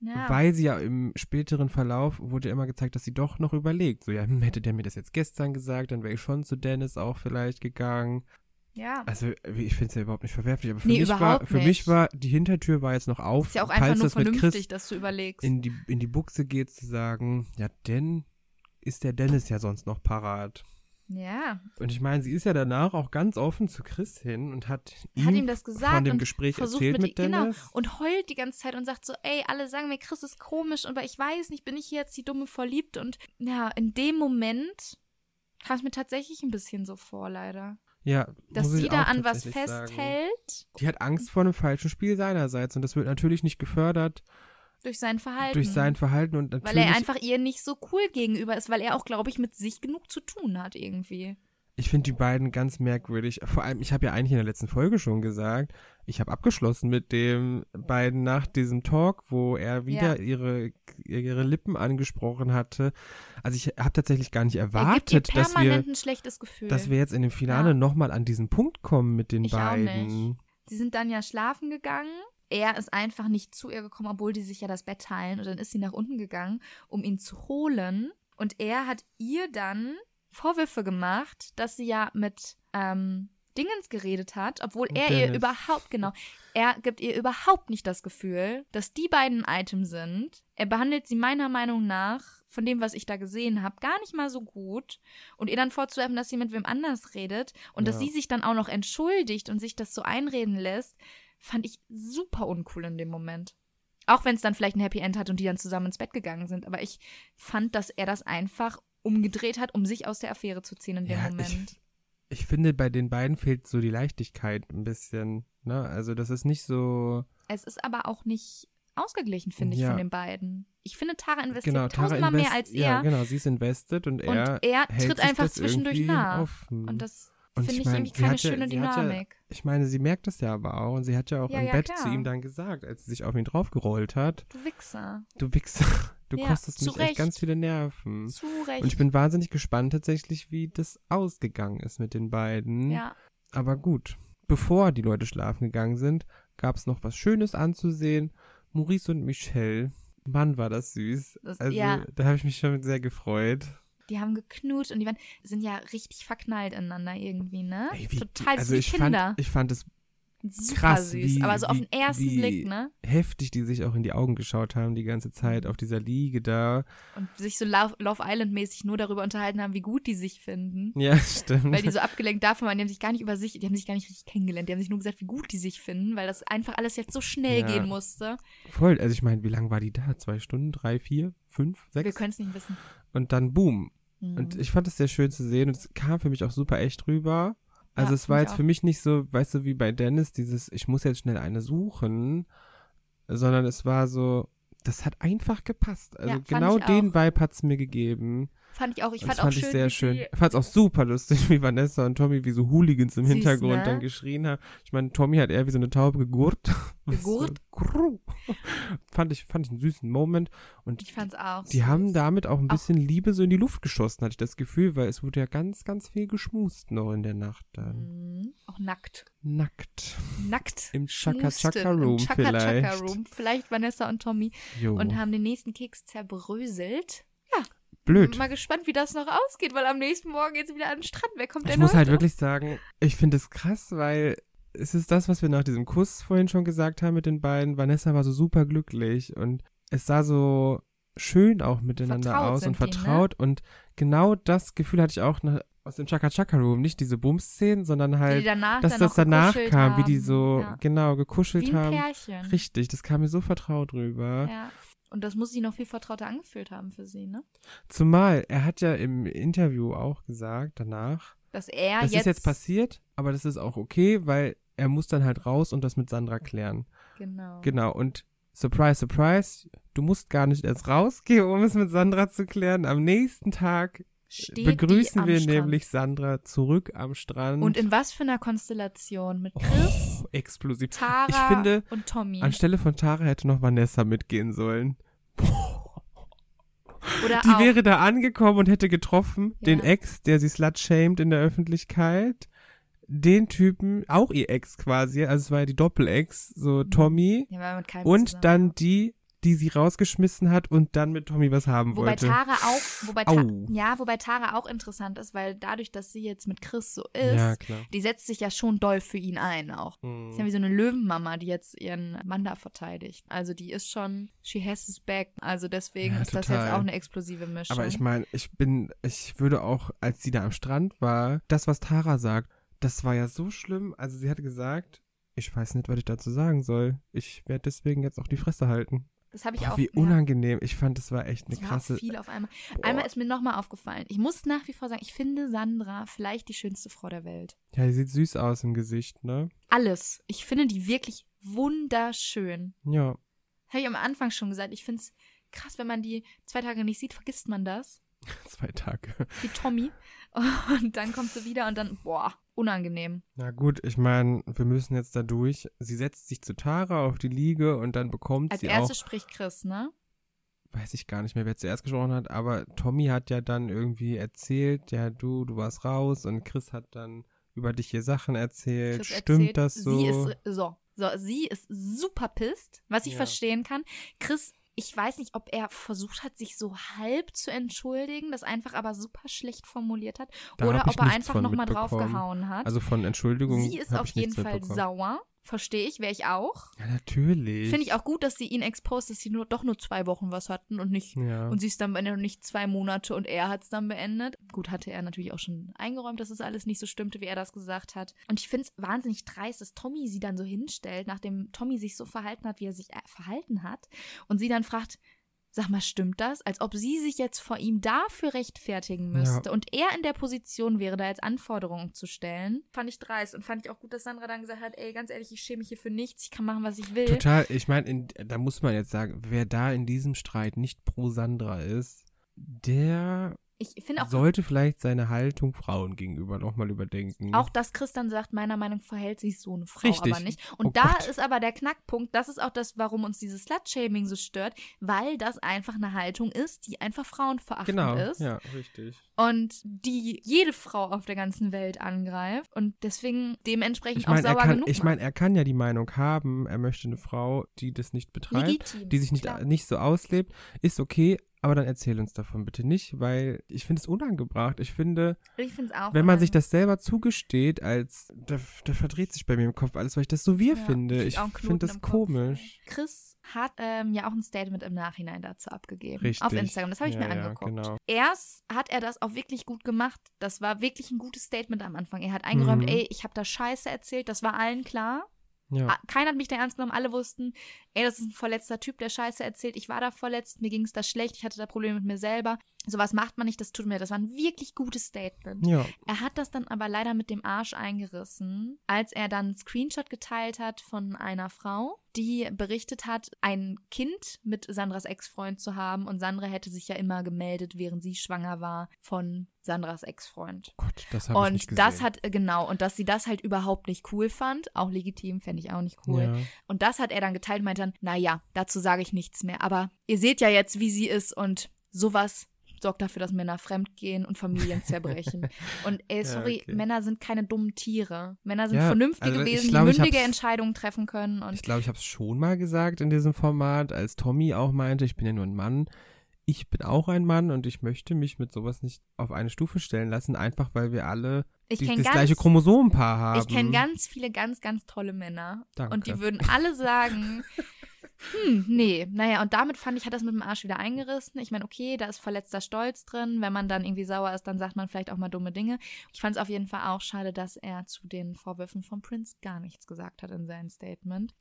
Ja. Weil sie ja im späteren Verlauf wurde ja immer gezeigt, dass sie doch noch überlegt. So, ja, hm, hätte der mir das jetzt gestern gesagt, dann wäre ich schon zu Dennis auch vielleicht gegangen. Ja. Also ich finde es ja überhaupt nicht verwerflich, aber für, Nee, mich, war, für mich war, die Hintertür war jetzt noch auf, Ist ja auch einfach nur das mit vernünftig, Chris dass du überlegst. in die, in die Buchse geht, zu sagen, ja, denn ist der Dennis ja sonst noch parat. Ja. Und ich meine, sie ist ja danach auch ganz offen zu Chris hin und hat, Hat ihm das gesagt von dem und Gespräch erzählt mit, mit, genau Dennis. und heult die ganze Zeit und sagt so, ey, alle sagen mir, Chris ist komisch, aber ich weiß nicht, bin ich hier jetzt die dumme verliebt und ja, in dem Moment kam es mir tatsächlich ein bisschen so vor, leider. Ja, Dass sie da an was tatsächlich sagen. festhält Die hat Angst vor einem falschen Spiel seinerseits und das wird natürlich nicht gefördert durch sein Verhalten. durch sein Verhalten und weil natürlich, er einfach ihr nicht so cool gegenüber ist, weil er auch, glaube ich, mit sich genug zu tun hat irgendwie. ich finde die beiden ganz merkwürdig. Vor allem, ich habe ja eigentlich in der letzten Folge schon gesagt, ich habe abgeschlossen mit dem beiden nach diesem Talk, wo er wieder Ja. ihre, ihre Lippen angesprochen hatte. Also ich habe tatsächlich gar nicht er erwartet, dass wir, dass wir jetzt in dem Finale Ja. nochmal an diesen Punkt kommen mit den Ich beiden. Sie sind dann ja schlafen gegangen. Er ist einfach nicht zu ihr gekommen, obwohl die sich ja das Bett teilen. Und dann ist sie nach unten gegangen, um ihn zu holen. Und er hat ihr dann Vorwürfe gemacht, dass sie ja mit ähm, Dingens geredet hat, obwohl er ihr Dennis. überhaupt, genau, er gibt ihr überhaupt nicht das Gefühl, dass die beiden ein Item sind. Er behandelt sie meiner Meinung nach, von dem, was ich da gesehen habe, gar nicht mal so gut. Und ihr dann vorzuwerfen, dass sie mit wem anders redet und dass Ja. sie sich dann auch noch entschuldigt und sich das so einreden lässt, fand ich super uncool in dem Moment. Auch wenn es dann vielleicht ein Happy End hat und die dann zusammen ins Bett gegangen sind. Aber ich fand, dass er das einfach umgedreht hat, um sich aus der Affäre zu ziehen in dem Ja, Moment. ich, ich finde, bei den beiden fehlt so die Leichtigkeit ein bisschen. Ne? Also das ist nicht so. Es ist aber auch nicht ausgeglichen, finde ich, Ja. von den beiden. Ich finde, Tara investiert Genau, Tara tausendmal mehr invest- als er. Ja, genau, sie ist invested und er, und er hält tritt einfach zwischendurch nach. offen. Und das finde ich ich mein, irgendwie keine hat ja- schöne Dynamik. Ich meine, sie merkt das ja aber auch und sie hat ja auch Ja, im ja, Bett klar. zu ihm dann gesagt, als sie sich auf ihn draufgerollt hat, Du Wichser. du Wichser, du Ja, kostest mich echt Recht. ganz viele Nerven. Zu Recht. Und ich bin wahnsinnig gespannt tatsächlich, wie das ausgegangen ist mit den beiden. ja. Aber gut, bevor die Leute schlafen gegangen sind, gab es noch was Schönes anzusehen. Maurice und Michelle. Mann, war das süß. Das- also, ja. da habe ich mich schon sehr gefreut. Die haben geknutscht und die waren, sind ja richtig verknallt ineinander irgendwie, ne? Ey, wie, Total also wie ich Kinder. fand, ich fand es Super krass, süß. wie- aber so auf den ersten Blick, ne? heftig, die sich auch in die Augen geschaut haben die ganze Zeit Mhm. auf dieser Liege da. Und sich so Love, Love Island-mäßig nur darüber unterhalten haben, wie gut die sich finden. Ja, stimmt. Weil die so abgelenkt davon waren, die haben sich gar nicht über sich, die haben sich gar nicht richtig kennengelernt. Die haben sich nur gesagt, wie gut die sich finden, weil das einfach alles jetzt so schnell Ja. gehen musste. Voll, also ich meine, wie lange war die da? Zwei Stunden? Drei, vier, fünf, Wir sechs? können es nicht wissen. Und dann boom. Mhm. Und ich fand es sehr schön zu sehen und es kam für mich auch super echt rüber. Also Ja, es war jetzt auch. für mich nicht so, weißt du, wie bei Dennis, dieses, ich muss jetzt schnell eine suchen, sondern es war so, das hat einfach gepasst. Also Ja, genau den. Vibe hat's mir gegeben. Fand ich auch. Ich fand das fand auch ich schön, sehr schön. Ich fand es auch super lustig, wie Vanessa und Tommy wie so Hooligans im Süß, Hintergrund ne? dann geschrien haben. Ich meine, Tommy hat eher wie so eine Taube gegurrt. Gegurrt? Fand ich, fand ich einen süßen Moment. Und Ich fand's auch. die süß. haben damit auch ein Auch- bisschen Liebe so in die Luft geschossen, hatte ich das Gefühl, weil es wurde ja ganz, ganz viel geschmust noch in der Nacht dann. Mhm. Auch nackt. Nackt. Nackt. Im Chaka. Chaka Room Im Chaka Chaka vielleicht. Room. Vielleicht Vanessa und Tommy. Jo. Und haben den nächsten Keks zerbröselt. Blöd. Mal gespannt, wie das noch ausgeht, weil am nächsten Morgen geht's wieder an den Strand. Wer kommt Ich denn muss heute? halt wirklich sagen, ich finde es krass, weil es ist das, was wir nach diesem Kuss vorhin schon gesagt haben mit den beiden. Vanessa war so super glücklich und es sah so schön auch miteinander Vertraut aus und sind die, ne? vertraut. Und genau das Gefühl hatte ich auch nach, aus dem Chaka Chaka Room. Nicht diese Bums-Szenen, sondern Wie halt, danach dass das danach kam, wie haben. die so Ja. genau gekuschelt Wie ein haben. Pärchen. Richtig, das kam mir so vertraut rüber. Ja. Und das muss sich noch viel vertrauter angefühlt haben für sie, ne? Zumal, er hat ja im Interview auch gesagt danach, Dass er das jetzt. ist jetzt passiert, aber das ist auch okay, weil er muss dann halt raus und das mit Sandra klären. Genau. Genau, und surprise, surprise, du musst gar nicht erst rausgehen, um es mit Sandra zu klären. Am nächsten Tag Steht die begrüßen wir Strand. nämlich Sandra zurück am Strand. Und in was für einer Konstellation? Mit Chris, oh, explosiv. Tara ich finde, und Tommy. Anstelle von Tara hätte noch Vanessa mitgehen sollen. Oder Die auch. wäre da angekommen und hätte getroffen Ja. den Ex, der sie slut-shamed in der Öffentlichkeit. Den Typen, auch ihr Ex quasi, also es war ja die Doppel-Ex, so Mhm. Tommy. Ja, Und dann die die sie rausgeschmissen hat und dann mit Tommy was haben Wobei wollte. Tara auch, wobei Ta Au. ja, wobei Tara auch interessant ist, weil dadurch, dass sie jetzt mit Chris so ist, ja, die setzt sich ja schon doll für ihn ein auch. Mhm. Ist ja wie so eine Löwenmama, die jetzt ihren Mann da verteidigt. Also die ist schon, she has his back. Also deswegen Ja, ist das total. jetzt auch eine explosive Mischung. Aber ich meine, ich bin, ich würde auch, als sie da am Strand war, das, was Tara sagt, das war ja so schlimm. Also sie hat gesagt, ich weiß nicht, was ich dazu sagen soll. Ich werde deswegen jetzt auch die Fresse halten. Das habe ich Boah, auch. wie ja, unangenehm. Ich fand, das war echt eine war krasse. viel auf einmal. Boah. Einmal ist mir nochmal aufgefallen. Ich muss nach wie vor sagen, ich finde Sandra vielleicht die schönste Frau der Welt. Ja, die sieht süß aus im Gesicht, ne? Alles. Ich finde die wirklich wunderschön. Ja. Habe ich am Anfang schon gesagt. Ich finde es krass, wenn man die zwei Tage nicht sieht, vergisst man das. Zwei Tage. Wie Tommy. Und dann kommt sie wieder und dann, boah, unangenehm. Na gut, ich meine, wir müssen jetzt da durch. Sie setzt sich zu Tara auf die Liege und dann bekommt Als sie erstes auch, spricht Chris, ne? weiß ich gar nicht mehr, wer zuerst gesprochen hat, aber Tommy hat ja dann irgendwie erzählt, ja du, du warst raus und Chris hat dann über dich hier Sachen erzählt. Chris Stimmt erzählt, das so? Sie ist, so, so, sie ist super pisst, was ich Ja. verstehen kann. Chris, ich weiß nicht, ob er versucht hat, sich so halb zu entschuldigen, das einfach aber super schlecht formuliert hat. Da oder ob er einfach nochmal draufgehauen hat. Also von Entschuldigung. sie ist auf jeden Fall sauer. Verstehe ich, wäre ich auch. Ja, natürlich. Finde ich auch gut, dass sie ihn exposed, dass sie nur doch nur zwei Wochen was hatten und nicht Ja. und sie ist dann beendet und nicht zwei Monate und er hat es dann beendet. Gut, hatte er natürlich auch schon eingeräumt, dass es alles nicht so stimmte, wie er das gesagt hat. Und ich finde es wahnsinnig dreist, dass Tommy sie dann so hinstellt, nachdem Tommy sich so verhalten hat, wie er sich äh, verhalten hat. Und sie dann fragt, sag mal, stimmt das? Als ob sie sich jetzt vor ihm dafür rechtfertigen Ja. müsste und er in der Position wäre, da jetzt Anforderungen zu stellen. Fand ich dreist und fand ich auch gut, dass Sandra dann gesagt hat, ey, ganz ehrlich, ich schäme mich hier für nichts, ich kann machen, was ich will. Total, ich meine, da muss man jetzt sagen, wer da in diesem Streit nicht pro Sandra ist, der Ich finde auch sollte vielleicht seine Haltung Frauen gegenüber nochmal überdenken. Auch dass Chris dann sagt, meiner Meinung nach verhält sich so eine Frau Richtig. aber nicht. Und Oh da Gott. ist aber der Knackpunkt, das ist auch das, warum uns dieses Slut-Shaming so stört, weil das einfach eine Haltung ist, die einfach frauenverachtend genau, ist ja, richtig. und die jede Frau auf der ganzen Welt angreift und deswegen dementsprechend Ich meine, auch er sauer kann, genug ich meine, er kann ja die Meinung haben, er möchte eine Frau, die das nicht betreibt, Legitim. die sich nicht, klar. nicht so auslebt, ist okay, aber dann erzähl uns davon bitte nicht, weil ich finde es unangebracht. Ich finde, Ich wenn man sich das selber zugesteht, als da, da verdreht sich bei mir im Kopf alles, weil ich das so wir Ja, finde. Ich Knoten finde das im Kopf. komisch. Chris hat ähm, ja auch ein Statement im Nachhinein dazu abgegeben. Richtig. Auf Instagram. Das habe ich Ja, mir ja, angeguckt. genau. Erst hat er das auch wirklich gut gemacht. Das war wirklich ein gutes Statement am Anfang. Er hat eingeräumt, Mhm. ey, ich habe da Scheiße erzählt. Das war allen klar. Ja. Ah, Keiner hat mich da ernst genommen. Alle wussten, ey, das ist ein verletzter Typ, der Scheiße erzählt. Ich war da verletzt, mir ging es da schlecht, ich hatte da Probleme mit mir selber. Sowas macht man nicht, das tut mir. Das war ein wirklich gutes Statement. Ja. Er hat das dann aber leider mit dem Arsch eingerissen, als er dann einen Screenshot geteilt hat von einer Frau, die berichtet hat, ein Kind mit Sandras Ex-Freund zu haben und Sandra hätte sich ja immer gemeldet, während sie schwanger war von Sandras Ex-Freund. Gott, das habe ich nicht Und gesehen. das hat, äh, genau, und dass sie das halt überhaupt nicht cool fand, auch legitim, fände ich auch nicht cool. Ja. Und das hat er dann geteilt und meinte dann, naja, dazu sage ich nichts mehr. Aber ihr seht ja jetzt, wie sie ist und sowas sorgt dafür, dass Männer fremdgehen und Familien zerbrechen. und ey, Ja, sorry, okay. Männer sind keine dummen Tiere. Männer sind Ja, vernünftige also Wesen, glaub, die mündige Entscheidungen treffen können. Und Ich glaube, ich habe es schon mal gesagt in diesem Format, als Tommy auch meinte, ich bin ja nur ein Mann. Ich bin auch ein Mann und ich möchte mich mit sowas nicht auf eine Stufe stellen lassen, einfach weil wir alle ich die, das ganz, gleiche Chromosomenpaar haben. ich kenne ganz viele ganz, ganz tolle Männer. Danke. Und die würden alle sagen, hm, nee, naja, und damit fand ich, hat das mit dem Arsch wieder eingerissen. Ich meine, okay, da ist verletzter Stolz drin. Wenn man dann irgendwie sauer ist, dann sagt man vielleicht auch mal dumme Dinge. Ich fand es auf jeden Fall auch schade, dass er zu den Vorwürfen von Prince gar nichts gesagt hat in seinem Statement.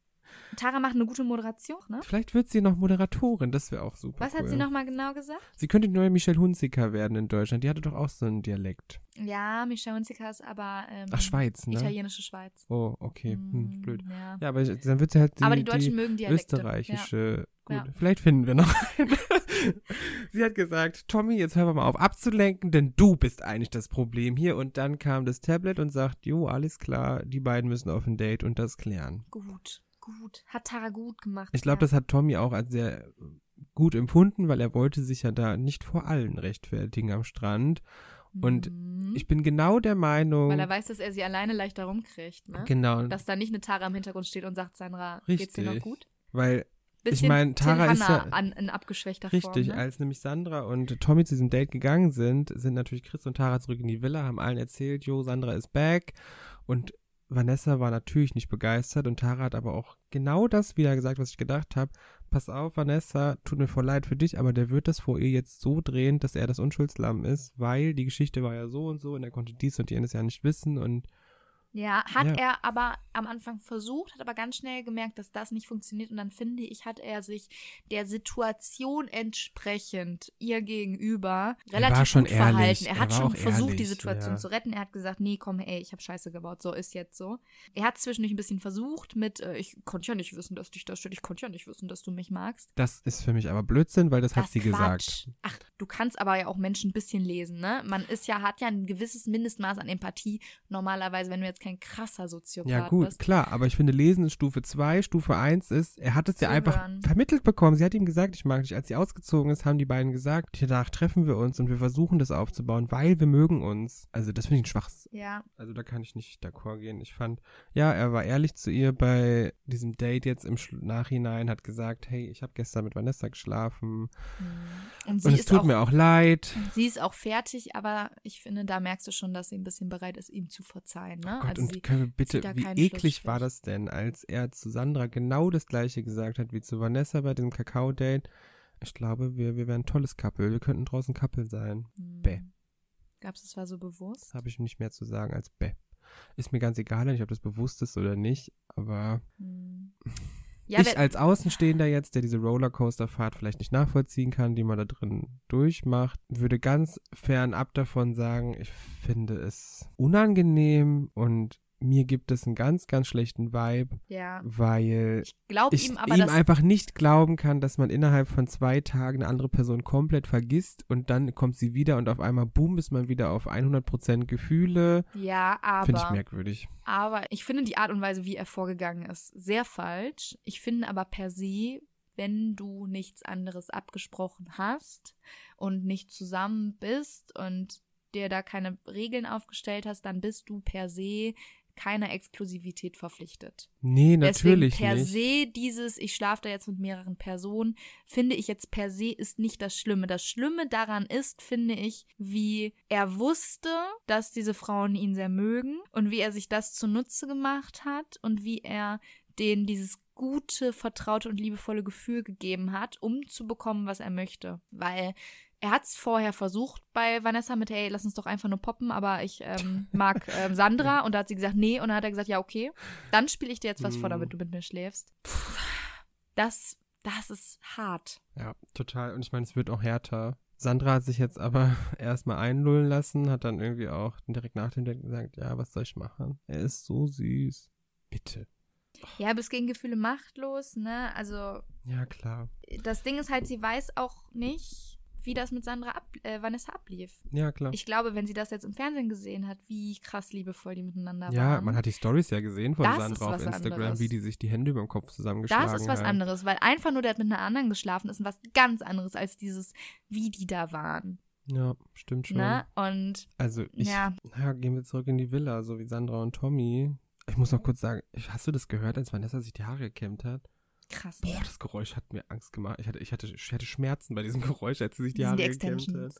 Tara macht eine gute Moderation, ne? Vielleicht wird sie noch Moderatorin, das wäre auch super. Was cool. hat sie nochmal genau gesagt? Sie könnte die neue Michelle Hunziker werden in Deutschland. Die hatte doch auch so einen Dialekt. Ja, Michelle Hunziker ist aber ähm, Ach, Schweiz, ne? italienische Schweiz. Oh, okay. Hm, Mm, blöd. Ja. Ja, aber dann wird sie halt die, aber die Deutschen mögen Dialekte. österreichische. Gut, Ja. vielleicht finden wir noch einen. sie hat gesagt, Tommy, jetzt hör mal auf abzulenken, denn du bist eigentlich das Problem hier. Und dann kam das Tablet und sagt, jo, alles klar, die beiden müssen auf ein Date und das klären. Ja. Gut, gut. Hat Tara gut gemacht. Ich glaube, ja. das hat Tommy auch als sehr gut empfunden, weil er wollte sich ja da nicht vor allen rechtfertigen am Strand. Und Mhm. ich bin genau der Meinung, Weil er weiß, dass er sie alleine leicht darum kriegt, ne? genau, Dass da nicht eine Tara im Hintergrund steht und sagt, Sandra, geht's dir noch Richtig. gut? weil Bisschen mein, Tara Till ist ja- an, in abgeschwächter Richtig, Form. Ne? als nämlich Sandra und Tommy zu diesem Date gegangen sind, sind natürlich Chris und Tara zurück in die Villa, haben allen erzählt, jo, Sandra ist back. Und Vanessa war natürlich nicht begeistert und Tara hat aber auch genau das wieder gesagt, was ich gedacht habe. Pass auf, Vanessa, tut mir voll leid für dich, aber der wird das vor ihr jetzt so drehen, dass er das Unschuldslamm ist, weil die Geschichte war ja so und so und er konnte dies und jenes ja nicht wissen und Ja, hat Ja. er aber am Anfang versucht, hat aber ganz schnell gemerkt, dass das nicht funktioniert. Und dann finde ich, hat er sich der Situation entsprechend ihr gegenüber Er relativ schon gut ehrlich. verhalten. Er Er hat schon versucht, die ehrlich, Situation ja. zu retten. Er hat gesagt, nee, komm, ey, ich habe Scheiße gebaut, so ist jetzt so. Er hat zwischendurch ein bisschen versucht mit, äh, ich konnte ja nicht wissen, dass dich das stört, ich konnte ja nicht wissen, dass du mich magst. das ist für mich aber Blödsinn, weil das, hat Das sie Quatsch. gesagt. Ach, du kannst aber ja auch Menschen ein bisschen lesen, ne? Man ist ja, hat ja ein gewisses Mindestmaß an Empathie. Normalerweise, wenn du jetzt kein krasser Soziopath Ja, gut, bist. klar, aber ich finde, Lesen ist Stufe 2, Stufe 1 ist, er hat es ja einfach vermittelt bekommen. Sie hat ihm gesagt, ich mag dich. Als sie ausgezogen ist, haben die beiden gesagt, danach treffen wir uns und wir versuchen das aufzubauen, weil wir mögen uns. Also, das finde ich ein Schwachs. Ja, Also, da kann ich nicht d'accord gehen. Ich fand, ja, er war ehrlich zu ihr bei diesem Date jetzt im Schlu- Nachhinein, hat gesagt, hey, ich habe gestern mit Vanessa geschlafen und sie und es tut auch, mir auch leid. sie ist auch fertig, aber ich finde, da merkst du schon, dass sie ein bisschen bereit ist, ihm zu verzeihen, ne? Oh Gott, also und sie, können wir bitte, wie eklig war das denn, als er zu Sandra genau das gleiche gesagt hat wie zu Vanessa bei dem Kakao-Date? Ich glaube, wir, wir wären ein tolles Couple. Wir könnten draußen Couple sein. Bäh. Gab es das war so bewusst? Das habe ich nicht mehr zu sagen als bäh. Ist mir ganz egal, ob das bewusst ist oder nicht, aber Hm. Ja, ich als Außenstehender jetzt, der diese Rollercoaster-Fahrt vielleicht nicht nachvollziehen kann, die man da drin durchmacht, würde ganz fernab davon sagen, ich finde es unangenehm und mir gibt es einen ganz, ganz schlechten Vibe, ja. weil Ich ich ihm aber, ihm einfach nicht glauben kann, dass man innerhalb von zwei Tagen eine andere Person komplett vergisst und dann kommt sie wieder und auf einmal, boom, ist man wieder auf 100% Gefühle. ja, Finde ich aber merkwürdig. Aber ich finde die Art und Weise, wie er vorgegangen ist, sehr falsch. Ich finde aber per se, wenn du nichts anderes abgesprochen hast und nicht zusammen bist und dir da keine Regeln aufgestellt hast, dann bist du per se keiner Exklusivität verpflichtet. Nee, Deswegen natürlich per nicht. se dieses, ich schlafe da jetzt mit mehreren Personen, finde ich jetzt per se ist nicht das Schlimme. Das Schlimme daran ist, finde ich, wie er wusste, dass diese Frauen ihn sehr mögen und wie er sich das zunutze gemacht hat und wie er denen dieses gute, vertraute und liebevolle Gefühl gegeben hat, um zu bekommen, was er möchte. Weil er hat es vorher versucht bei Vanessa mit, hey, lass uns doch einfach nur poppen, aber ich ähm, mag ähm, Sandra. Und da hat sie gesagt, nee. Und dann hat er gesagt, ja, okay. Dann spiele ich dir jetzt was vor, Mm. damit du mit mir schläfst. Das, das ist hart. Ja, total. Und ich meine, es wird auch härter. Sandra hat sich jetzt aber erstmal einlullen lassen, hat dann irgendwie auch direkt nach dem Date gesagt, ja, was soll ich machen? Er ist so süß. Bitte. Ja, bis gegen Gefühle machtlos, ne? Also, Ja, klar. das Ding ist halt, sie weiß auch nicht, wie das mit Sandra ab, äh, Vanessa ablief. Ja, klar. Ich glaube, wenn sie das jetzt im Fernsehen gesehen hat, wie krass liebevoll die miteinander ja, waren. man hat die Stories ja gesehen von Das Sandra auf Instagram, anderes. wie die sich die Hände über dem Kopf zusammengeschlagen Das ist was haben. anderes, weil einfach nur der hat mit einer anderen geschlafen ist was ganz anderes als dieses, wie die da waren. Ja, stimmt schon. Ne? Und Also ich, ja. ja, gehen wir zurück in die Villa, so wie Sandra und Tommy. Ich muss noch kurz sagen, hast du das gehört, als Vanessa sich die Haare gekämmt hat? Krass. Boah, das Geräusch hat mir Angst gemacht. Ich hatte, ich hatte, ich hatte Schmerzen bei diesem Geräusch, als sie sich die sind Haare die gekämmt hat.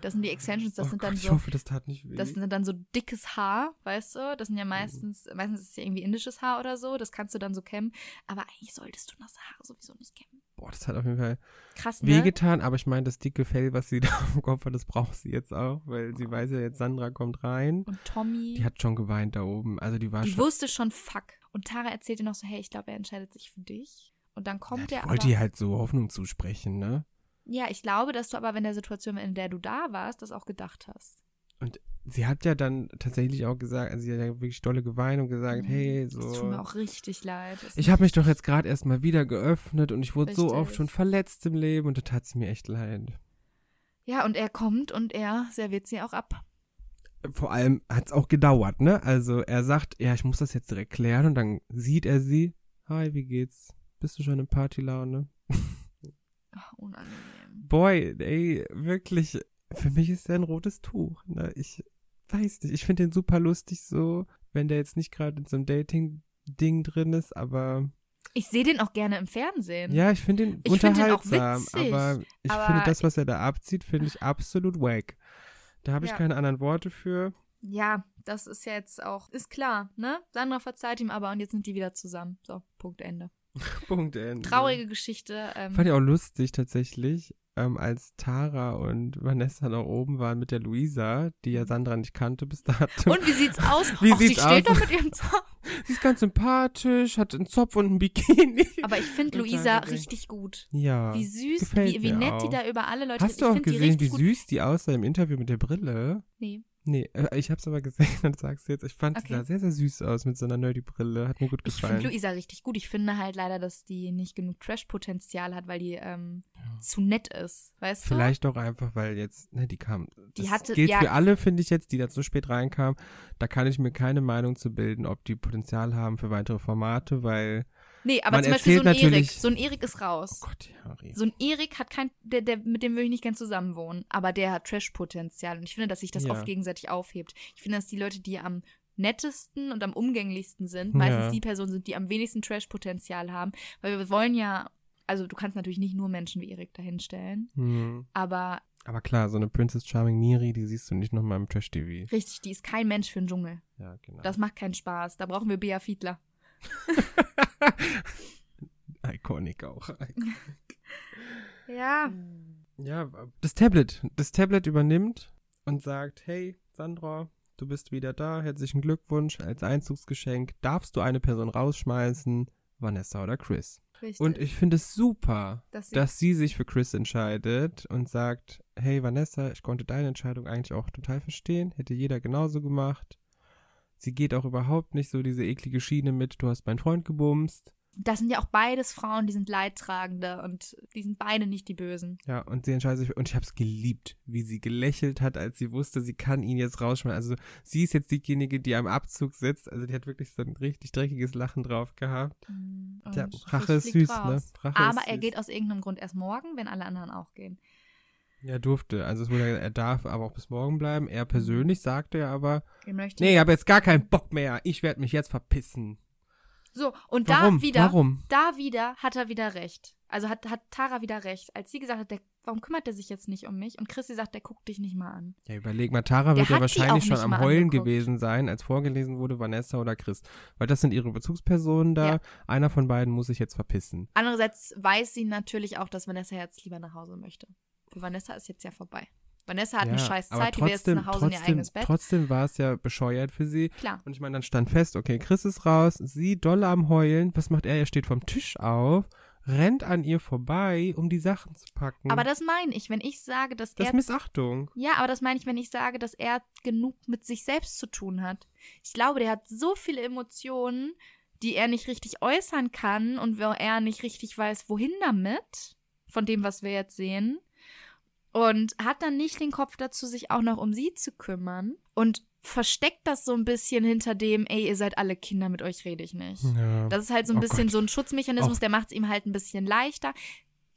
Das sind die Extensions, das oh sind Gott, dann ich so. hoffe, das tat nicht weh. Das sind dann so dickes Haar, weißt du? Das sind Mhm. ja meistens, meistens ist es ja irgendwie indisches Haar oder so. Das kannst du dann so kämmen. Aber eigentlich solltest du nasse Haare sowieso nicht kämmen. Boah, das hat auf jeden Fall Krass, ne? wehgetan, aber ich meine, das dicke Fell, was sie da am Kopf hat, das braucht sie jetzt auch, weil sie weiß ja jetzt, Sandra kommt rein. Und Tommy, Die hat schon geweint da oben. Also die war die schon. wusste schon, fuck. Und Tara erzählt ihr noch so, hey, ich glaube, er entscheidet sich für dich. Und dann kommt ja, er wollte ihr halt so Hoffnung zusprechen, ne? Ja, ich glaube, dass du aber in der Situation, in der du da warst, das auch gedacht hast. Sie hat ja dann tatsächlich auch gesagt, also sie hat ja wirklich dolle geweint und gesagt, Mhm. hey, Das tut mir so. auch richtig leid. Das Ich habe mich doch jetzt gerade erst mal wieder geöffnet und ich wurde so Richtig. oft schon verletzt im Leben und da tat sie mir echt leid. ja, und er kommt und er serviert sie auch ab. Vor allem hat es auch gedauert, ne? Also er sagt, ja, ich muss das jetzt direkt klären und dann sieht er sie. Hi, wie geht's? Bist du schon in Partylaune? Ach, unangenehm. Boy, ey, wirklich, für mich ist er ein rotes Tuch. Ne? Ich weiß nicht, ich finde den super lustig so, wenn der jetzt nicht gerade in so einem Dating-Ding drin ist, aber Ich sehe den auch gerne im Fernsehen. Ja, ich finde ihn Ich find den auch unterhaltsam, witzig, aber ich aber finde das, was er da abzieht, finde ich absolut wack. Da habe ich Ja. keine anderen Worte für. Ja, das ist ja jetzt auch, ist klar, ne? Sandra verzeiht ihm aber und jetzt sind die wieder zusammen. So, Punkt Ende. Punkt Ende. Traurige Geschichte. Ähm, Fand ich auch lustig tatsächlich, ähm, als Tara und Vanessa noch oben waren mit der Luisa, die ja Sandra nicht kannte bis dato. und wie sieht's aus? Wie Och, sie sieht's steht aus? doch mit ihrem Zopf. Sie ist ganz sympathisch, hat einen Zopf und einen Bikini. Aber ich finde Luisa richtig gut. Ja. Wie süß, wie, wie nett die auch. da über alle Leute Hast ich du auch die gesehen, wie süß die aussah im Interview mit der Brille? Nee. Nee, äh, ich hab's aber gesehen, sagst du jetzt. Ich fand, die Okay. sah sehr, sehr süß aus mit so einer Nerdy-Brille. Hat mir gut Ich finde gefallen. Luisa richtig gut. Ich finde halt leider, dass die nicht genug Trash-Potenzial hat, weil die ähm, zu nett ist. Weißt du? Vielleicht auch einfach, weil jetzt, ne, die kam. Die Das hatte- gilt ja. für alle, finde ich jetzt, die da so spät reinkamen. Da kann ich mir keine Meinung zu bilden, ob die Potenzial haben für weitere Formate, weil. Nee, aber Man zum Beispiel so ein Erik. So ein Erik ist raus. Oh Gott, Harry. So ein Erik hat kein, der, der, mit dem will ich nicht gern zusammenwohnen, aber der hat Trash-Potenzial und ich finde, dass sich das Ja. oft gegenseitig aufhebt. Ich finde, dass die Leute, die am nettesten und am umgänglichsten sind, meistens Ja. die Personen sind, die am wenigsten Trash-Potenzial haben, weil wir wollen ja, also du kannst natürlich nicht nur Menschen wie Erik dahinstellen, Hm. aber Aber klar, so eine Princess Charming Miri, die siehst du nicht nochmal im Trash-TV. richtig, die ist kein Mensch für den Dschungel. Ja, genau. Das macht keinen Spaß. Da brauchen wir Bea Fiedler. Iconic auch. Ja. Ja, das Tablet. Das Tablet übernimmt und sagt, hey, Sandra, du bist wieder da. Herzlichen Glückwunsch. Als Einzugsgeschenk darfst du eine Person rausschmeißen, Vanessa oder Chris. Richtig. Und ich finde es super, Dass sie- dass sie sich für Chris entscheidet und sagt, hey Vanessa, ich konnte deine Entscheidung eigentlich auch total verstehen, hätte jeder genauso gemacht. Sie geht auch überhaupt nicht so diese eklige Schiene mit, du hast meinen Freund gebumst. das sind ja auch beides Frauen, die sind Leidtragende und die sind beide nicht die Bösen. Ja, und sie entscheidet sich, und ich habe es geliebt, wie sie gelächelt hat, als sie wusste, sie kann ihn jetzt rausschmeißen. Also sie ist jetzt diejenige, die am Abzug sitzt. Also die hat wirklich so ein richtig dreckiges Lachen drauf gehabt. Und Ja, Rache ist süß, ne? raus. Rache Aber ist er süß. geht aus irgendeinem Grund erst morgen, wenn alle anderen auch gehen. Er durfte, also es wurde, gesagt, er darf aber auch bis morgen bleiben. Er persönlich sagte ja aber, Er nee, ich habe jetzt gar keinen Bock mehr. Ich werde mich jetzt verpissen. So, und Warum? da wieder, Warum? da wieder hat er wieder recht. Also hat, hat Tara wieder recht. Als sie gesagt hat, der, warum kümmert er sich jetzt nicht um mich? Und Chrissy sagt, der guckt dich nicht mal an. Ja, überleg mal, Tara Der wird ja wahrscheinlich schon am Heulen angeguckt. gewesen sein, als vorgelesen wurde, Vanessa oder Chris. Weil das sind ihre Bezugspersonen da. Ja. Einer von beiden muss sich jetzt verpissen. Andererseits weiß sie natürlich auch, dass Vanessa jetzt lieber nach Hause möchte. Für Vanessa ist jetzt ja vorbei. Vanessa hat eine scheiß Zeit, die will jetzt nach Hause in ihr trotzdem, eigenes Bett. Trotzdem war es ja bescheuert für sie. Klar. Und ich meine, dann stand fest, okay, Chris ist raus, sie doll am Heulen. Was macht er? Er steht vom Tisch auf, rennt an ihr vorbei, um die Sachen zu packen. Aber das meine ich, wenn ich sage, dass das er ist Missachtung. Ja, aber das meine ich, wenn ich sage, dass er genug mit sich selbst zu tun hat. Ich glaube, der hat so viele Emotionen, die er nicht richtig äußern kann und wo er nicht richtig weiß, wohin damit, von dem, was wir jetzt sehen. Und hat dann nicht den Kopf dazu, sich auch noch um sie zu kümmern. Und versteckt das so ein bisschen hinter dem, ey, ihr seid alle Kinder, mit euch rede ich nicht. Ja. Das ist halt so ein Oh bisschen Gott. so ein Schutzmechanismus, Auch- der macht es ihm halt ein bisschen leichter.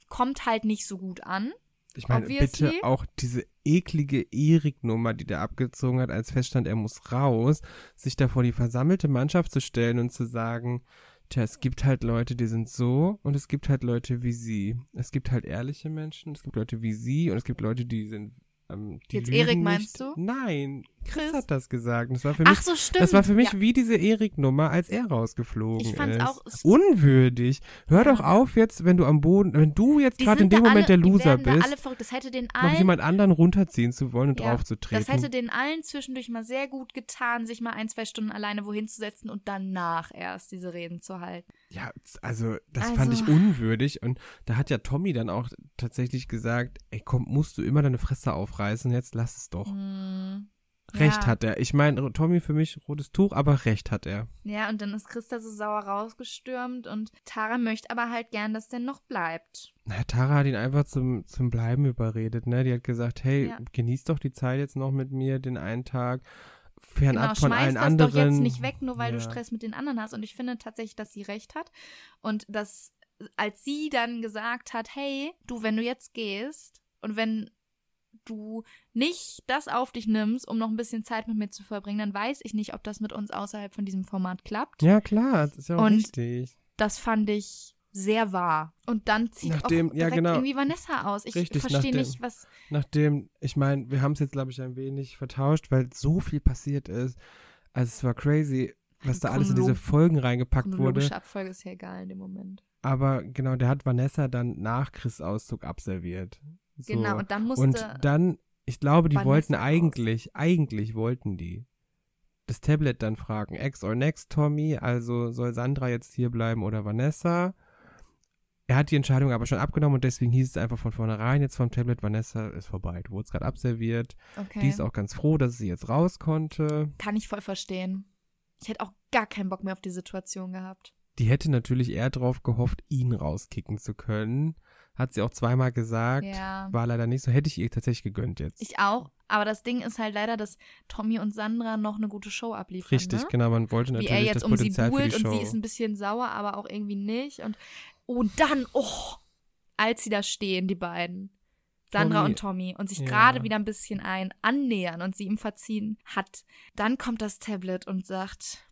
Kommt halt nicht so gut an. Ich meine, obviously. bitte auch diese eklige Erik-Nummer, die der abgezogen hat, als feststand, er muss raus, sich da vor die versammelte Mannschaft zu stellen und zu sagen, tja, es gibt halt Leute, die sind so und es gibt halt Leute wie sie. Es gibt halt ehrliche Menschen, es gibt Leute wie sie und es gibt Leute, die sind ähm, die Jetzt Erik nicht. meinst du? Nein, Chris, Chris? hat das gesagt. Das war für mich Ach so, stimmt. das war für mich Ja. wie diese Erik-Nummer, als er rausgeflogen Ich fand's ist. auch- Unwürdig. Hör doch auf jetzt, wenn du am Boden, wenn du jetzt gerade in dem Moment alle, der Loser bist, alle verrückt. Das hätte den noch allen, jemand anderen runterziehen zu wollen und ja, draufzutreten. das hätte den allen zwischendurch mal sehr gut getan, sich mal ein, zwei Stunden alleine wohin zu setzen und danach erst diese Reden zu halten. ja, also das Also- fand ich unwürdig und da hat ja Tommy dann auch tatsächlich gesagt, ey komm, musst du immer deine Fresse aufreißen, jetzt lass es doch. Hm, Recht ja. hat er. Ich meine, Tommy für mich rotes Tuch, aber recht hat er. Ja, und dann ist Christa so sauer rausgestürmt und Tara möchte aber halt gern, dass der noch bleibt. Na, Tara hat ihn einfach zum, zum Bleiben überredet, ne? Die hat gesagt, hey, Ja. genieß doch die Zeit jetzt noch mit mir, den einen Tag, fernab Genau, von allen das anderen. doch jetzt nicht weg, nur weil du Ja. Stress mit den anderen hast. Und ich finde tatsächlich, dass sie recht hat. Und dass, als sie dann gesagt hat, hey, du, wenn du jetzt gehst und wenn du nicht das auf dich nimmst, um noch ein bisschen Zeit mit mir zu verbringen, dann weiß ich nicht, ob das mit uns außerhalb von diesem Format klappt. Ja, klar, das ist ja auch Und richtig. das fand ich sehr wahr. Und dann zieht Nachdem- auch ja, direkt genau. irgendwie Vanessa aus. Ich Richtig, verstehe nachdem- nicht, was. Nachdem, ich meine, wir haben es jetzt, glaube ich, ein wenig vertauscht, weil so viel passiert ist. Also es war crazy, was da alles in diese Folgen reingepackt wurde. Chronologische Abfolge ist ja egal in dem Moment. Aber genau, der hat Vanessa dann nach Chris Auszug absolviert. So. Genau, und dann musste. Und dann, ich glaube, die wollten raus. eigentlich, eigentlich wollten die das Tablet dann fragen, Ex or Next, Tommy, also soll Sandra jetzt hier bleiben oder Vanessa? Er hat die Entscheidung aber schon abgenommen und deswegen hieß es einfach von vornherein jetzt vom Tablet, Vanessa ist vorbei. Du wurdest gerade abserviert. okay. Die ist auch ganz froh, dass sie jetzt raus konnte. Kann ich voll verstehen. Ich hätte auch gar keinen Bock mehr auf die Situation gehabt. Die hätte natürlich eher drauf gehofft, ihn rauskicken zu können. Hat sie auch zweimal gesagt. Ja. War leider nicht so. Hätte ich ihr tatsächlich gegönnt jetzt. Ich auch. Aber das Ding ist halt leider, dass Tommy und Sandra noch eine gute Show abliefern. Richtig, ne? genau. Man wollte Wie natürlich er jetzt das um sie Potenzial für buhlt und Show. sie ist ein bisschen sauer, aber auch irgendwie nicht. Und, und dann, oh, als sie da stehen, die beiden. Sandra Tommy, und Tommy und sich ja. gerade wieder ein bisschen ein annähern und sie ihm verziehen hat. Dann kommt das Tablet und sagt,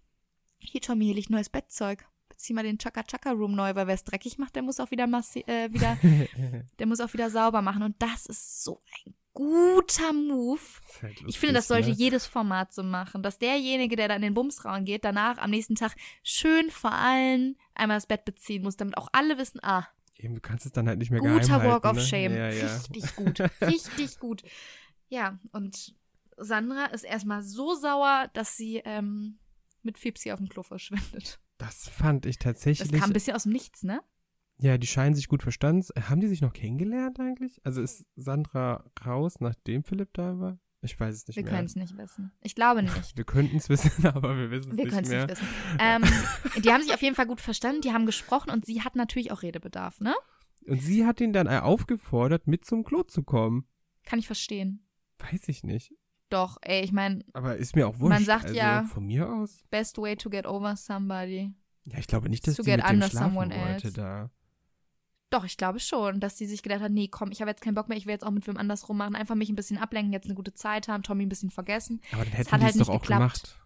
hier Tommy, hier liegt neues Bettzeug. Bezieh mal den Chaka Chaka Room neu, weil wer es dreckig macht, der muss auch wieder äh, wieder, der muss auch wieder sauber machen. Und das ist so ein guter Move. Halt Ich finde, das lustig, sollte ne? jedes Format so machen, dass derjenige, der da in den Bumsraum geht, danach am nächsten Tag schön vor allen einmal das Bett beziehen muss, damit auch alle wissen, ah, Eben, du kannst es dann halt nicht mehr guter halten, Walk of ne? Shame. Ja, ja. Richtig gut, richtig gut. Ja, und Sandra ist erstmal so sauer, dass sie ähm, mit Fipsi auf dem Klo verschwindet. Das fand ich Das tatsächlich. kam ein bisschen aus dem Nichts, ne? Ja, die scheinen sich gut verstanden. Haben die sich noch kennengelernt eigentlich? Also ist Sandra raus, nachdem Philipp da war? Ich weiß es nicht Wir mehr. können es nicht wissen. Ich glaube nicht. Wir könnten es wissen, aber wir wissen es Wir nicht können es nicht wissen. Ähm, die haben sich auf jeden Fall gut verstanden, die haben gesprochen und sie hat natürlich auch Redebedarf, ne? Und sie hat ihn dann aufgefordert, mit zum Klo zu kommen. Kann ich verstehen. Weiß ich nicht. Doch, ey, ich meine, Aber ist mir auch wurscht. Man sagt also, ja- Von mir aus. best way to get over somebody. Ja, ich glaube nicht, dass To sie get mit dem schlafen wollte else. da. Doch, ich glaube schon, dass sie sich gedacht hat, nee, komm, ich habe jetzt keinen Bock mehr, ich will jetzt auch mit wem anders rummachen, einfach mich ein bisschen ablenken, jetzt eine gute Zeit haben, Tommy ein bisschen vergessen. Aber dann hätten hat die halt es doch auch geklappt. gemacht.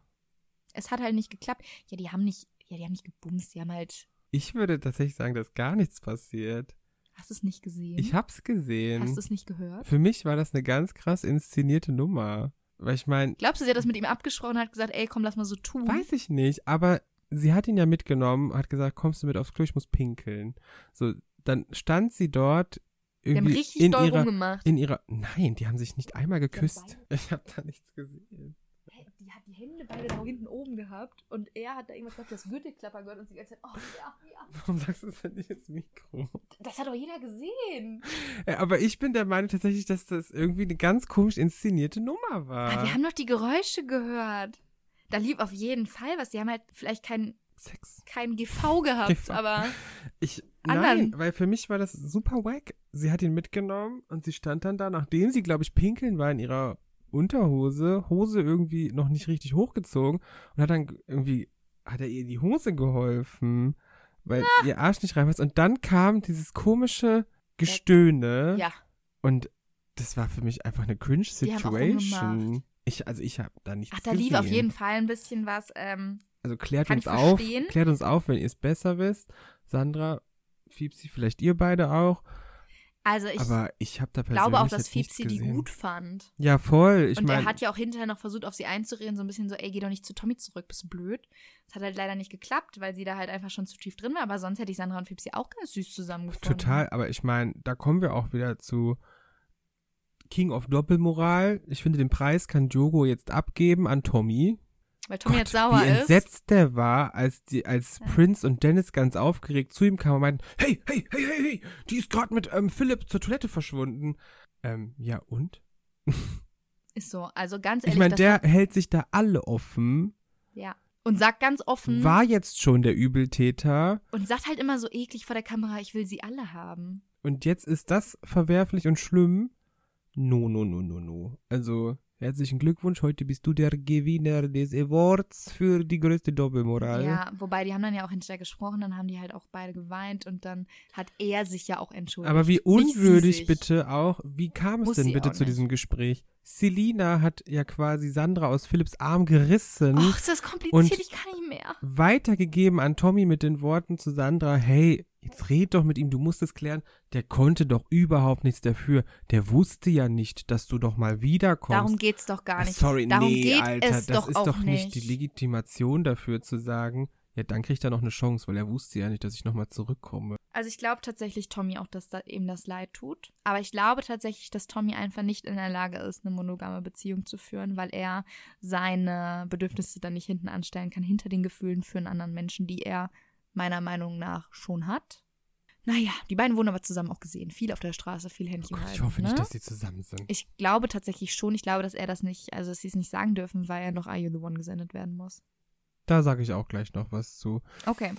Es hat halt nicht geklappt. Ja, die haben nicht, ja, die haben nicht gebumst, die haben halt, Ich würde tatsächlich sagen, dass gar nichts passiert. Hast du es nicht gesehen? Ich hab's gesehen. hast du es nicht gehört? Für mich war das eine ganz krass inszenierte Nummer. Weil ich meine, Glaubst du, sie hat das mit ihm abgesprochen und hat gesagt, ey, komm, lass mal so tun? weiß ich nicht, aber sie hat ihn ja mitgenommen, hat gesagt, kommst du mit aufs Klo, ich muss pinkeln. So, dann stand sie dort die haben irgendwie richtig in doll ihrer, rumgemacht. in ihrer, nein, die haben sich nicht einmal geküsst. Ich habe da nichts gesehen. Die hat die Hände beide da hinten oben gehabt und er hat da irgendwas gehabt, das Gürtelklapper gehört und sie die ganze Zeit, oh ja, ja. Warum sagst du das denn nicht ins Mikro? Das hat doch jeder gesehen. Äh, Aber ich bin der Meinung tatsächlich, dass das irgendwie eine ganz komisch inszenierte Nummer war. Aber wir haben doch die Geräusche gehört. Da lief auf jeden Fall was. Die haben halt vielleicht kein, Sex. kein GV gehabt, GV. aber Ich, Anderen. nein, weil für mich war das super wack. Sie hat ihn mitgenommen und sie stand dann da, nachdem sie, glaube ich, pinkeln war in ihrer Unterhose, Hose irgendwie noch nicht richtig hochgezogen und hat dann irgendwie, hat er ihr die Hose geholfen, weil Ah. ihr Arsch nicht reinpasst. Und dann kam dieses komische Gestöhne ja. und das war für mich einfach eine Cringe-Situation. Ich, also ich habe da nichts Ach, da gesehen. lief auf jeden Fall ein bisschen was. Ähm, Also klärt uns auf, verstehen. klärt uns auf, wenn ihr es besser wisst. Sandra, Fiepsi, vielleicht ihr beide auch. Also ich aber ich habe da glaube auch, dass nichts Fiepsi die gut fand. Ja, voll. Ich und meine, er hat ja auch hinterher noch versucht, auf sie einzureden, so ein bisschen so, ey, geh doch nicht zu Tommy zurück, bist du blöd. Das hat halt leider nicht geklappt, weil sie da halt einfach schon zu tief drin war, aber sonst hätte ich Sandra und Fiepsi auch ganz süß zusammengefunden. total. Aber ich meine, da kommen wir auch wieder zu King of Doppelmoral. Ich finde, den Preis kann Jogo jetzt abgeben an Tommy. Weil Tommy Gott, jetzt sauer wie ist. entsetzt der war, als die, als Ja. Prince und Dennis ganz aufgeregt zu ihm kamen und meinten, hey, hey, hey, hey, hey, die ist gerade mit ähm, Philipp zur Toilette verschwunden. Ähm, ja und? Ist so. Also ganz ehrlich, Ich meine, der hält sich da alle offen, ja. Und sagt ganz offen war jetzt schon der Übeltäter und sagt halt immer so eklig vor der Kamera, ich will sie alle haben. und jetzt ist das verwerflich und schlimm. No, no, no, no, no. Also Herzlichen Glückwunsch, heute bist du der Gewinner des Awards für die größte Doppelmoral. Ja, wobei die haben dann ja auch hinterher gesprochen, dann haben die halt auch beide geweint und dann hat er sich ja auch entschuldigt. Aber wie unwürdig bitte auch, wie kam es Muss denn bitte zu nicht. diesem Gespräch? Selina hat ja quasi Sandra aus Philipps Arm gerissen. Ach, ist das kompliziert, Und- ich kann nicht mehr. weitergegeben an Tommy mit den Worten zu Sandra, hey, jetzt red doch mit ihm, du musst es klären. Der konnte doch überhaupt nichts dafür. Der wusste ja nicht, dass du doch mal wiederkommst. Darum geht's doch gar Ah, nicht. Sorry, Darum nee, geht Alter, das doch ist doch nicht nicht. die Legitimation dafür zu sagen, ja, dann kriegt er noch eine Chance, weil er wusste ja nicht, dass ich nochmal zurückkomme. Also ich glaube tatsächlich Tommy auch, dass da ihm das leid tut. Aber ich glaube tatsächlich, dass Tommy einfach nicht in der Lage ist, eine monogame Beziehung zu führen, weil er seine Bedürfnisse dann nicht hinten anstellen kann, hinter den Gefühlen für einen anderen Menschen, die er meiner Meinung nach schon hat. Naja, die beiden wurden aber zusammen auch gesehen. Viel auf der Straße, viel Oh Händchen Gott, halten. ich hoffe ne? nicht, dass die zusammen sind. Ich glaube tatsächlich schon. Ich glaube, dass er das nicht, also dass sie es nicht sagen dürfen, weil er noch Are You the One gesendet werden muss. Da sage ich auch gleich noch was zu. Okay.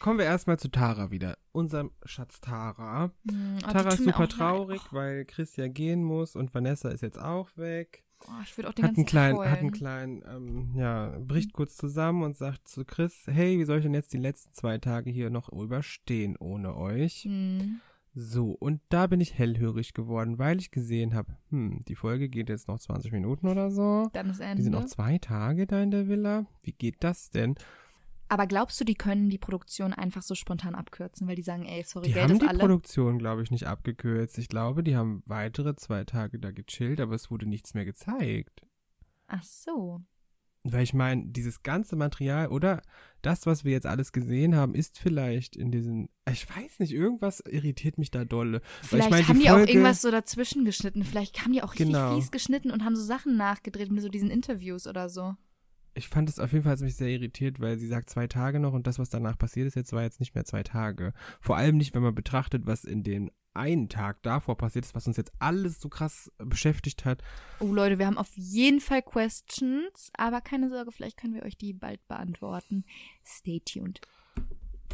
Kommen wir erstmal zu Tara wieder. Unserem Schatz Tara. Hm, oh, die Tara ist super auch leid. traurig, weil Chris ja gehen muss und Vanessa ist jetzt auch weg. Oh, ich würde auch den Hat ganzen einen kleinen, hat einen kleinen, ähm, ja, bricht kurz zusammen und sagt zu Chris, hey, wie soll ich denn jetzt die letzten zwei Tage hier noch überstehen ohne euch? Hm. So, und da bin ich hellhörig geworden, weil ich gesehen habe, hm, die Folge geht jetzt noch 20 Minuten oder so. Dann ist Ende. Die sind noch zwei Tage da in der Villa. Wie geht das denn? Aber glaubst du, die können die Produktion einfach so spontan abkürzen, weil die sagen, ey, sorry, Die Geld haben ist die alle? Produktion, glaube ich, nicht abgekürzt. Ich glaube, die haben weitere zwei Tage da gechillt, aber es wurde nichts mehr gezeigt. Ach so. Weil ich meine, dieses ganze Material oder das, was wir jetzt alles gesehen haben, ist vielleicht in diesen. Ich weiß nicht, irgendwas irritiert mich da dolle. Vielleicht meine, die haben die, auch Folge- irgendwas so dazwischen geschnitten. Vielleicht haben die auch richtig Genau. fies geschnitten und haben so Sachen nachgedreht mit so diesen Interviews oder so. Ich fand es auf jeden Fall mich sehr irritiert, weil sie sagt zwei Tage noch und das, was danach passiert ist, jetzt war jetzt nicht mehr zwei Tage. Vor allem nicht, wenn man betrachtet, was in dem einen Tag davor passiert ist, was uns jetzt alles so krass beschäftigt hat. Oh Leute, wir haben auf jeden Fall Questions, aber keine Sorge, vielleicht können wir euch die bald beantworten. Stay tuned.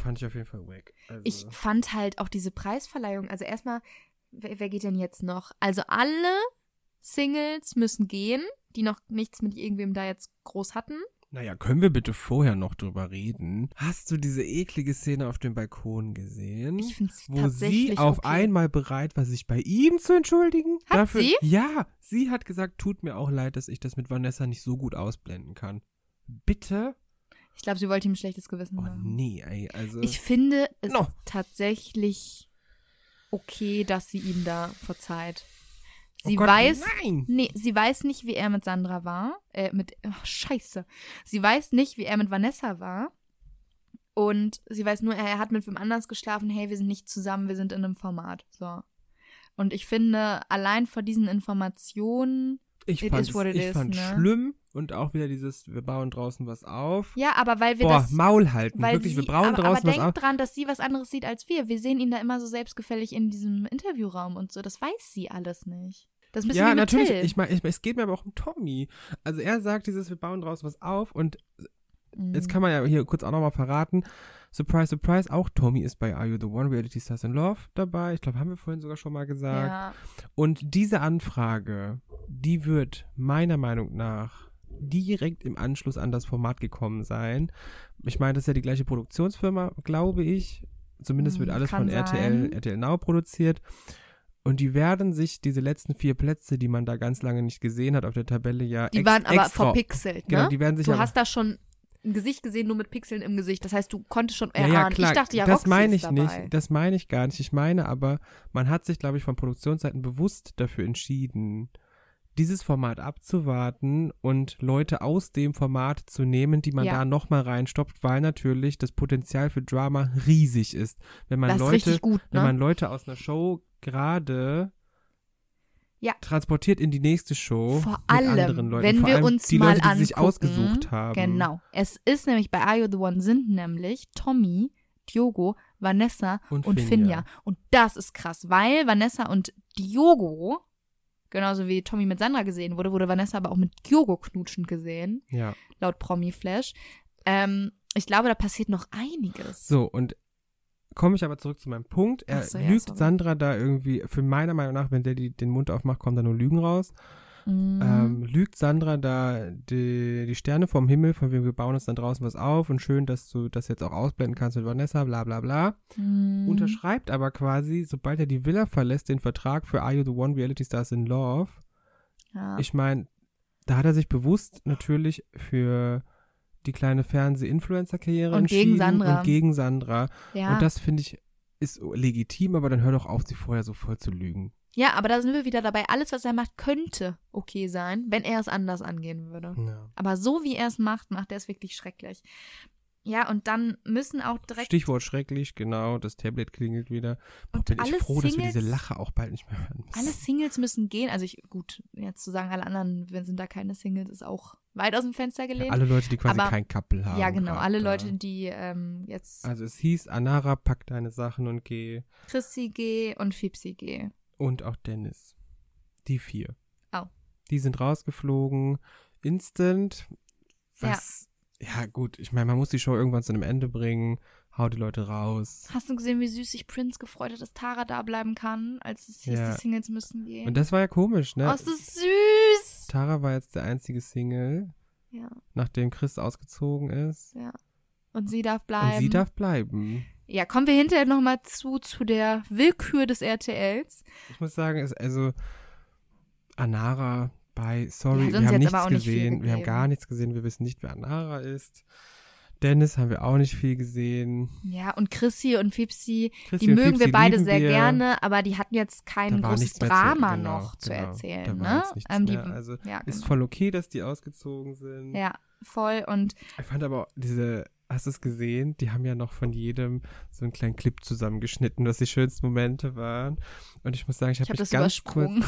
Fand ich auf jeden Fall wack. Also, Ich fand halt auch diese Preisverleihung, also erstmal, wer, wer geht denn jetzt noch? Also alle Singles müssen gehen, die noch nichts mit irgendwem da jetzt groß hatten. naja, können wir bitte vorher noch drüber reden? Hast du diese eklige Szene auf dem Balkon gesehen? Ich finde es wo tatsächlich sie auf okay. einmal bereit war, sich bei ihm zu entschuldigen. Hat Dafür, sie? Ja, sie hat gesagt, tut mir auch leid, dass ich das mit Vanessa nicht so gut ausblenden kann. Bitte? Ich glaube, sie wollte ihm ein schlechtes Gewissen Oh machen. nee, ey, also Ich finde es No. tatsächlich okay, dass sie ihm da verzeiht. Oh Sie Gott, weiß, Nein. nee, sie weiß nicht, wie er mit Sandra war. Äh, mit, ach, scheiße. Sie weiß nicht, wie er mit Vanessa war. Und sie weiß nur, er hat mit wem anders geschlafen. Hey, wir sind nicht zusammen, wir sind in einem Format. So. Und ich finde, allein vor diesen Informationen. Ich fand ich is, fand ne? schlimm und auch wieder dieses, wir bauen draußen was auf. Ja, aber weil wir Boah, das. Maul halten, Weil wirklich, sie, wir brauchen aber, draußen aber was auf. denkt dran, dass sie was anderes sieht als wir. Wir sehen ihn da immer so selbstgefällig in diesem Interviewraum und so. Das weiß sie alles nicht. Das müssen Ja, wir mit natürlich. Ich meine, ich, es geht mir aber auch um Tommy. Also er sagt dieses, wir bauen draußen was auf und Mhm. Jetzt kann man ja hier kurz auch nochmal verraten. Surprise, surprise, auch Tommy ist bei Are You the One Reality Stars in Love dabei. Ich glaube, haben wir vorhin sogar schon mal gesagt. ja. Und diese Anfrage, die wird meiner Meinung nach direkt im Anschluss an das Format gekommen sein. Ich meine, das ist ja die gleiche Produktionsfirma, glaube ich. Zumindest wird Hm, alles von RTL, sein. RTL Now produziert. Und die werden sich diese letzten vier Plätze, die man da ganz lange nicht gesehen hat auf der Tabelle, ja Die waren aber extra, verpixelt, ne? Genau, die werden sich du hast da schon ein Gesicht gesehen, nur mit Pixeln im Gesicht. Das heißt, du konntest schon Ja, erahnen. ja, klar. ich dachte ja, das Roxy meine ich dabei. nicht. Das meine ich gar nicht. Ich meine aber, man hat sich, glaube ich, von Produktionsseiten bewusst dafür entschieden, dieses Format abzuwarten und Leute aus dem Format zu nehmen, die man Ja. da nochmal reinstopft, weil natürlich das Potenzial für Drama riesig ist. Wenn man Das ist Leute, richtig gut, wenn ne? man Leute aus einer Show gerade Ja. transportiert in die nächste Show Vor allem, Leuten. wenn Vor wir allem uns die mal Leute, die sich ausgesucht haben. Genau. Es ist nämlich bei Are You the One sind nämlich Tommy, Diogo, Vanessa Und und, Finja. Finja. Und das ist krass, weil Vanessa und Diogo, genauso wie Tommy mit Sandra gesehen wurde, wurde Vanessa aber auch mit Diogo knutschend gesehen, Ja. laut Promi Flash. Ähm, ich glaube, da passiert noch einiges. So, und komme ich aber zurück zu meinem Punkt. Er so, ja, lügt sorry. Sandra da irgendwie, für meiner Meinung nach, wenn der die, den Mund aufmacht, kommen da nur Lügen raus. Mhm. ähm, lügt Sandra da die, die Sterne vom Himmel, von wem wir bauen uns dann draußen was auf und schön, dass du das jetzt auch ausblenden kannst mit Vanessa, bla bla bla. Mhm. Unterschreibt aber quasi, sobald er die Villa verlässt, den Vertrag für Are You the One Reality Stars in Love. ja. Ich meine, da hat er sich bewusst natürlich für die kleine Fernseh-Influencer-Karriere Und gegen entschieden Sandra. und gegen Sandra. ja. Und das finde ich ist legitim, aber dann hör doch auf, sie vorher so voll zu lügen. Ja, aber da sind wir wieder dabei. Alles, was er macht, könnte okay sein, wenn er es anders angehen würde. Ja. Aber so wie er es macht, macht er es wirklich schrecklich. Ja, und dann müssen auch direkt. Stichwort schrecklich, genau, das Tablet klingelt wieder. Boah, Und bin ich alle froh, dass wir diese Singles- Lache auch bald nicht mehr hören müssen. Alle Singles müssen gehen. Also ich, gut, jetzt zu sagen, alle anderen, wenn sind da keine Singles, ist auch weit aus dem Fenster gelehnt. Alle Leute, die quasi Aber- kein Couple haben. ja, genau. Alle da. Leute, die ähm, jetzt Also es hieß, Anara, pack deine Sachen und geh. Chrissy G und Fipsi G. Und auch Dennis. Die vier. Oh. Die sind rausgeflogen. Instant. Was. Ja, gut. Ich meine, man muss die Show irgendwann zu einem Ende bringen. Hau die Leute raus. Hast du gesehen, wie süß sich Prince gefreut hat, dass Tara da bleiben kann, als es hieß, Ja. die Singles müssen gehen? Und das war ja komisch, ne? oh, ist das süß! Tara war jetzt der einzige Single, Ja, nachdem Chris ausgezogen ist. ja. Und sie darf bleiben. Und sie darf bleiben. Ja, kommen wir hinterher nochmal zu, zu der Willkür des RTLs. Ich muss sagen, es also Anara bei Sorry, hat wir haben nichts gesehen, wir haben gar nichts gesehen, wir wissen nicht, wer Anara ist. Dennis haben wir auch nicht viel gesehen. Ja, und Chrissy und Fipsi, Chrissy die und mögen Fipsi wir beide sehr wir. gerne, aber die hatten jetzt kein großes mehr zu- Drama genau, noch zu genau. erzählen, ne? Ähm, die. Also ja, Ist genau. voll okay, dass die ausgezogen sind. ja, voll und Ich fand aber diese, hast du es gesehen? Die haben ja noch von jedem so einen kleinen Clip zusammengeschnitten, was die schönsten Momente waren. Und ich muss sagen, ich habe habe mich ganz kurz übersprungen.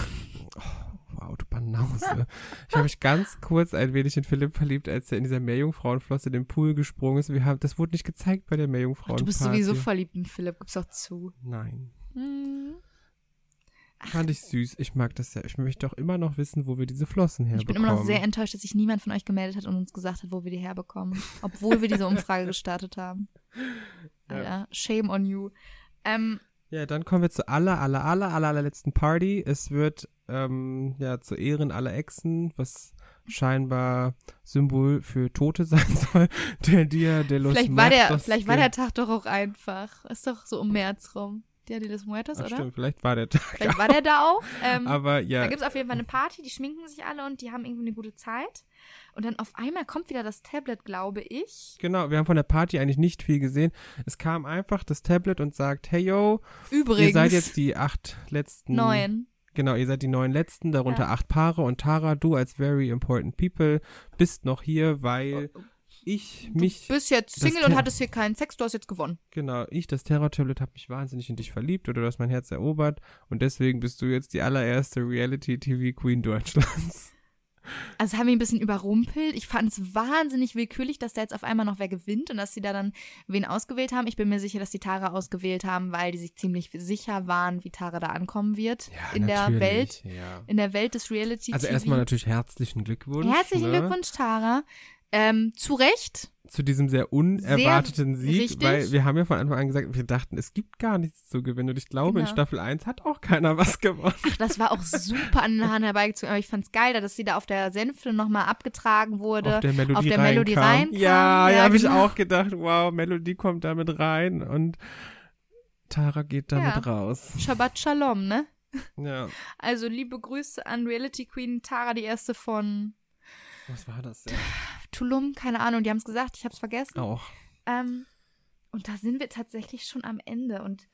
Wow, du Banause. ich habe mich ganz kurz ein wenig in Philipp verliebt, als er in dieser Meerjungfrauenflosse in den Pool gesprungen ist. Wir haben, das wurde nicht gezeigt bei der Ach, Meerjungfrauenparty. du bist sowieso verliebt in Philipp, gib's auch zu. Nein. Hm. Fand ich süß. Ich mag das ja. Ich möchte doch immer noch wissen, wo wir diese Flossen Ich herbekommen. bin immer noch sehr enttäuscht, dass sich niemand von euch gemeldet hat und uns gesagt hat, wo wir die herbekommen. Obwohl wir diese Umfrage gestartet haben. Ja. Alter, shame on you. Ähm, Ja, dann kommen wir zur aller, aller, aller, aller, allerletzten Party. Es wird ähm, ja zu Ehren aller Exen, was scheinbar Symbol für Tote sein soll. Der Dia de los vielleicht war, der, Muertos vielleicht war der Tag doch auch einfach. Ist doch so um März rum. Dia de los Muertos, Ach, oder? stimmt, vielleicht war der Tag. Vielleicht war der da auch. Ähm, Aber ja, Da gibt es auf jeden Fall eine Party, die schminken sich alle und die haben irgendwie eine gute Zeit. Und dann auf einmal kommt wieder das Tablet, glaube ich. genau, wir haben von der Party eigentlich nicht viel gesehen. Es kam einfach das Tablet und sagt, hey yo, Übrigens. ihr seid jetzt die acht letzten. neun. Genau, ihr seid die neun letzten, darunter Ja. acht Paare und Tara, du als very important people bist noch hier, weil ich mich Du bist jetzt Single und hattest hier keinen Sex, du hast jetzt gewonnen. Genau, ich, das Terror-Tablet, habe mich wahnsinnig in dich verliebt oder du hast mein Herz erobert und deswegen bist du jetzt die allererste Reality-TV-Queen Deutschlands. Also es hat mich ein bisschen überrumpelt. Ich fand es wahnsinnig willkürlich, dass da jetzt auf einmal noch wer gewinnt und dass sie da dann wen ausgewählt haben. Ich bin mir sicher, dass die Tara ausgewählt haben, weil die sich ziemlich sicher waren, wie Tara da ankommen wird in der Welt, Ja. in der Welt des Reality Also erstmal natürlich herzlichen Glückwunsch. Herzlichen ne, Glückwunsch, Tara. Ähm, zu Recht. Zu diesem sehr unerwarteten Sieg, richtig. weil wir haben ja von Anfang an gesagt, wir dachten, es gibt gar nichts zu gewinnen und ich glaube, in Genau. Staffel 1 hat auch keiner was gewonnen. Ach, das war auch super an den Haaren herbeigezogen. Aber ich fand's geil, dass sie da auf der Sänfte nochmal abgetragen wurde. auf der Melodie, auf der reinkam. Melodie reinkam. Ja, ja, Ja, habe ich genau. auch gedacht, wow, Melodie kommt damit rein und Tara geht damit Ja. raus. Shabbat Shalom, ne? Ja. Also liebe Grüße an Reality Queen Tara, die erste von Was war das denn? Tulum, keine Ahnung, die haben es gesagt, ich habe es vergessen. Auch. Ähm, und da sind wir tatsächlich schon am Ende und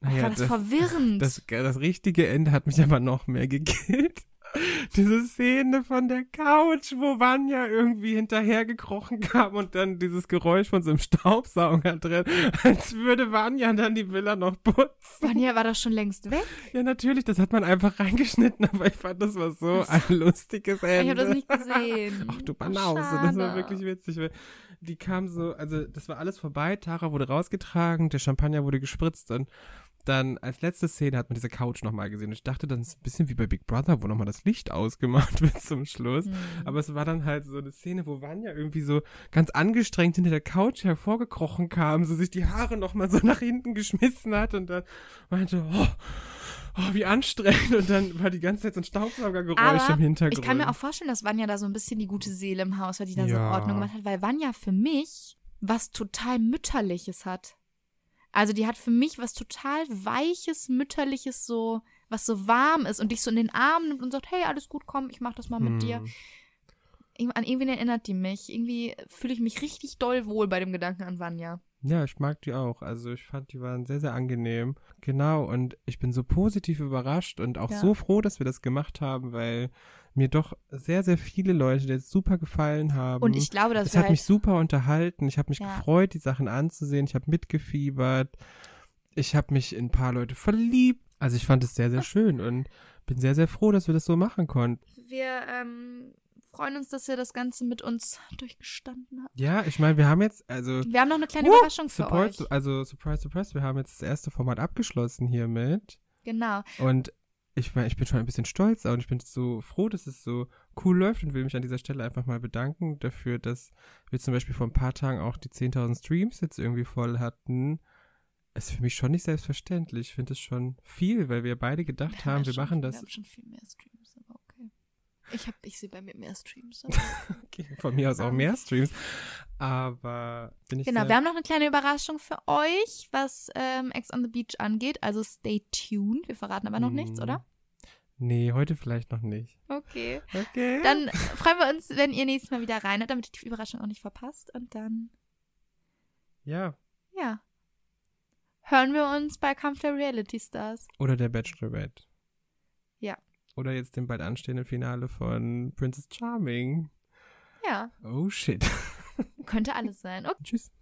Naja, war das, das, verwirrend. das, das richtige Ende hat mich aber noch mehr gekillt. Diese Szene von der Couch, wo Vanya irgendwie hinterhergekrochen kam und dann dieses Geräusch von so einem Staubsauger drin, als würde Vanya dann die Villa noch putzen. Vanya war doch schon längst weg. Ja, natürlich, das hat man einfach reingeschnitten, aber ich fand, das war so ein lustiges Ende. Ich habe das nicht gesehen. Ach du Banause, das war wirklich witzig. Die kam so, also das war alles vorbei, Tara wurde rausgetragen, der Champagner wurde gespritzt und dann als letzte Szene hat man diese Couch nochmal gesehen. Und ich dachte, das ist ein bisschen wie bei Big Brother, wo nochmal das Licht ausgemacht wird zum Schluss. Hm. Aber es war dann halt so eine Szene, wo Vanya irgendwie so ganz angestrengt hinter der Couch hervorgekrochen kam, so sich die Haare nochmal so nach hinten geschmissen hat und dann meinte, oh, oh, wie anstrengend. Und dann war die ganze Zeit so ein Staubsaugergeräusch Aber im Hintergrund. Ich kann mir auch vorstellen, dass Vanya da so ein bisschen die gute Seele im Haus war, die da so Ja. Ordnung gemacht hat, weil Vanya für mich was total Mütterliches hat. Also die hat für mich was total Weiches, Mütterliches, so, was so warm ist und dich so in den Arm nimmt und sagt, hey, alles gut, komm, ich mach das mal mit Hm. dir. An irgendwen erinnert die mich. Irgendwie fühle ich mich richtig doll wohl bei dem Gedanken an Vanya. Ja, ich mag die auch. Also ich fand, die waren sehr, sehr angenehm. Genau, und ich bin so positiv überrascht und auch Ja. so froh, dass wir das gemacht haben, weil mir doch sehr, sehr viele Leute jetzt super gefallen haben. Und ich glaube, dass es wir hat halt mich super unterhalten. Ich habe mich Ja. gefreut, die Sachen anzusehen. Ich habe mitgefiebert. Ich habe mich in ein paar Leute verliebt. Also ich fand es sehr, sehr schön und bin sehr, sehr froh, dass wir das so machen konnten. wir ähm, freuen uns, dass ihr das Ganze mit uns durchgestanden habt. Ja, ich meine, wir haben jetzt, also Wir haben noch eine kleine Uh, Überraschung für Support, euch. also surprise, surprise, wir haben jetzt das erste Format abgeschlossen hiermit. Genau. Und ich meine, ich bin schon ein bisschen stolz und ich bin so froh, dass es so cool läuft und will mich an dieser Stelle einfach mal bedanken dafür, dass wir zum Beispiel vor ein paar Tagen auch die 10.000 Streams jetzt irgendwie voll hatten. Ist für mich schon nicht selbstverständlich. Ich finde es schon viel, weil wir beide gedacht haben, wir schon, machen Wir das. haben schon viel mehr Streams. Ich, hab, ich sehe bei mir mehr Streams. Okay, von mir aus auch mehr Streams. Aber bin ich genau, wir haben noch eine kleine Überraschung für euch, was ähm, Ex on the Beach angeht. Also stay tuned. Wir verraten aber noch nichts, Mm. oder? Nee, heute vielleicht noch nicht. Okay. Okay. Dann freuen wir uns, wenn ihr nächstes Mal wieder reinhört, damit ihr die Überraschung auch nicht verpasst. Und dann, ja. ja, hören wir uns bei Kampf der Reality Stars. Oder der Bachelorette. Oder jetzt dem bald anstehenden Finale von Princess Charming. Ja, Oh shit. könnte alles sein. Okay. Tschüss.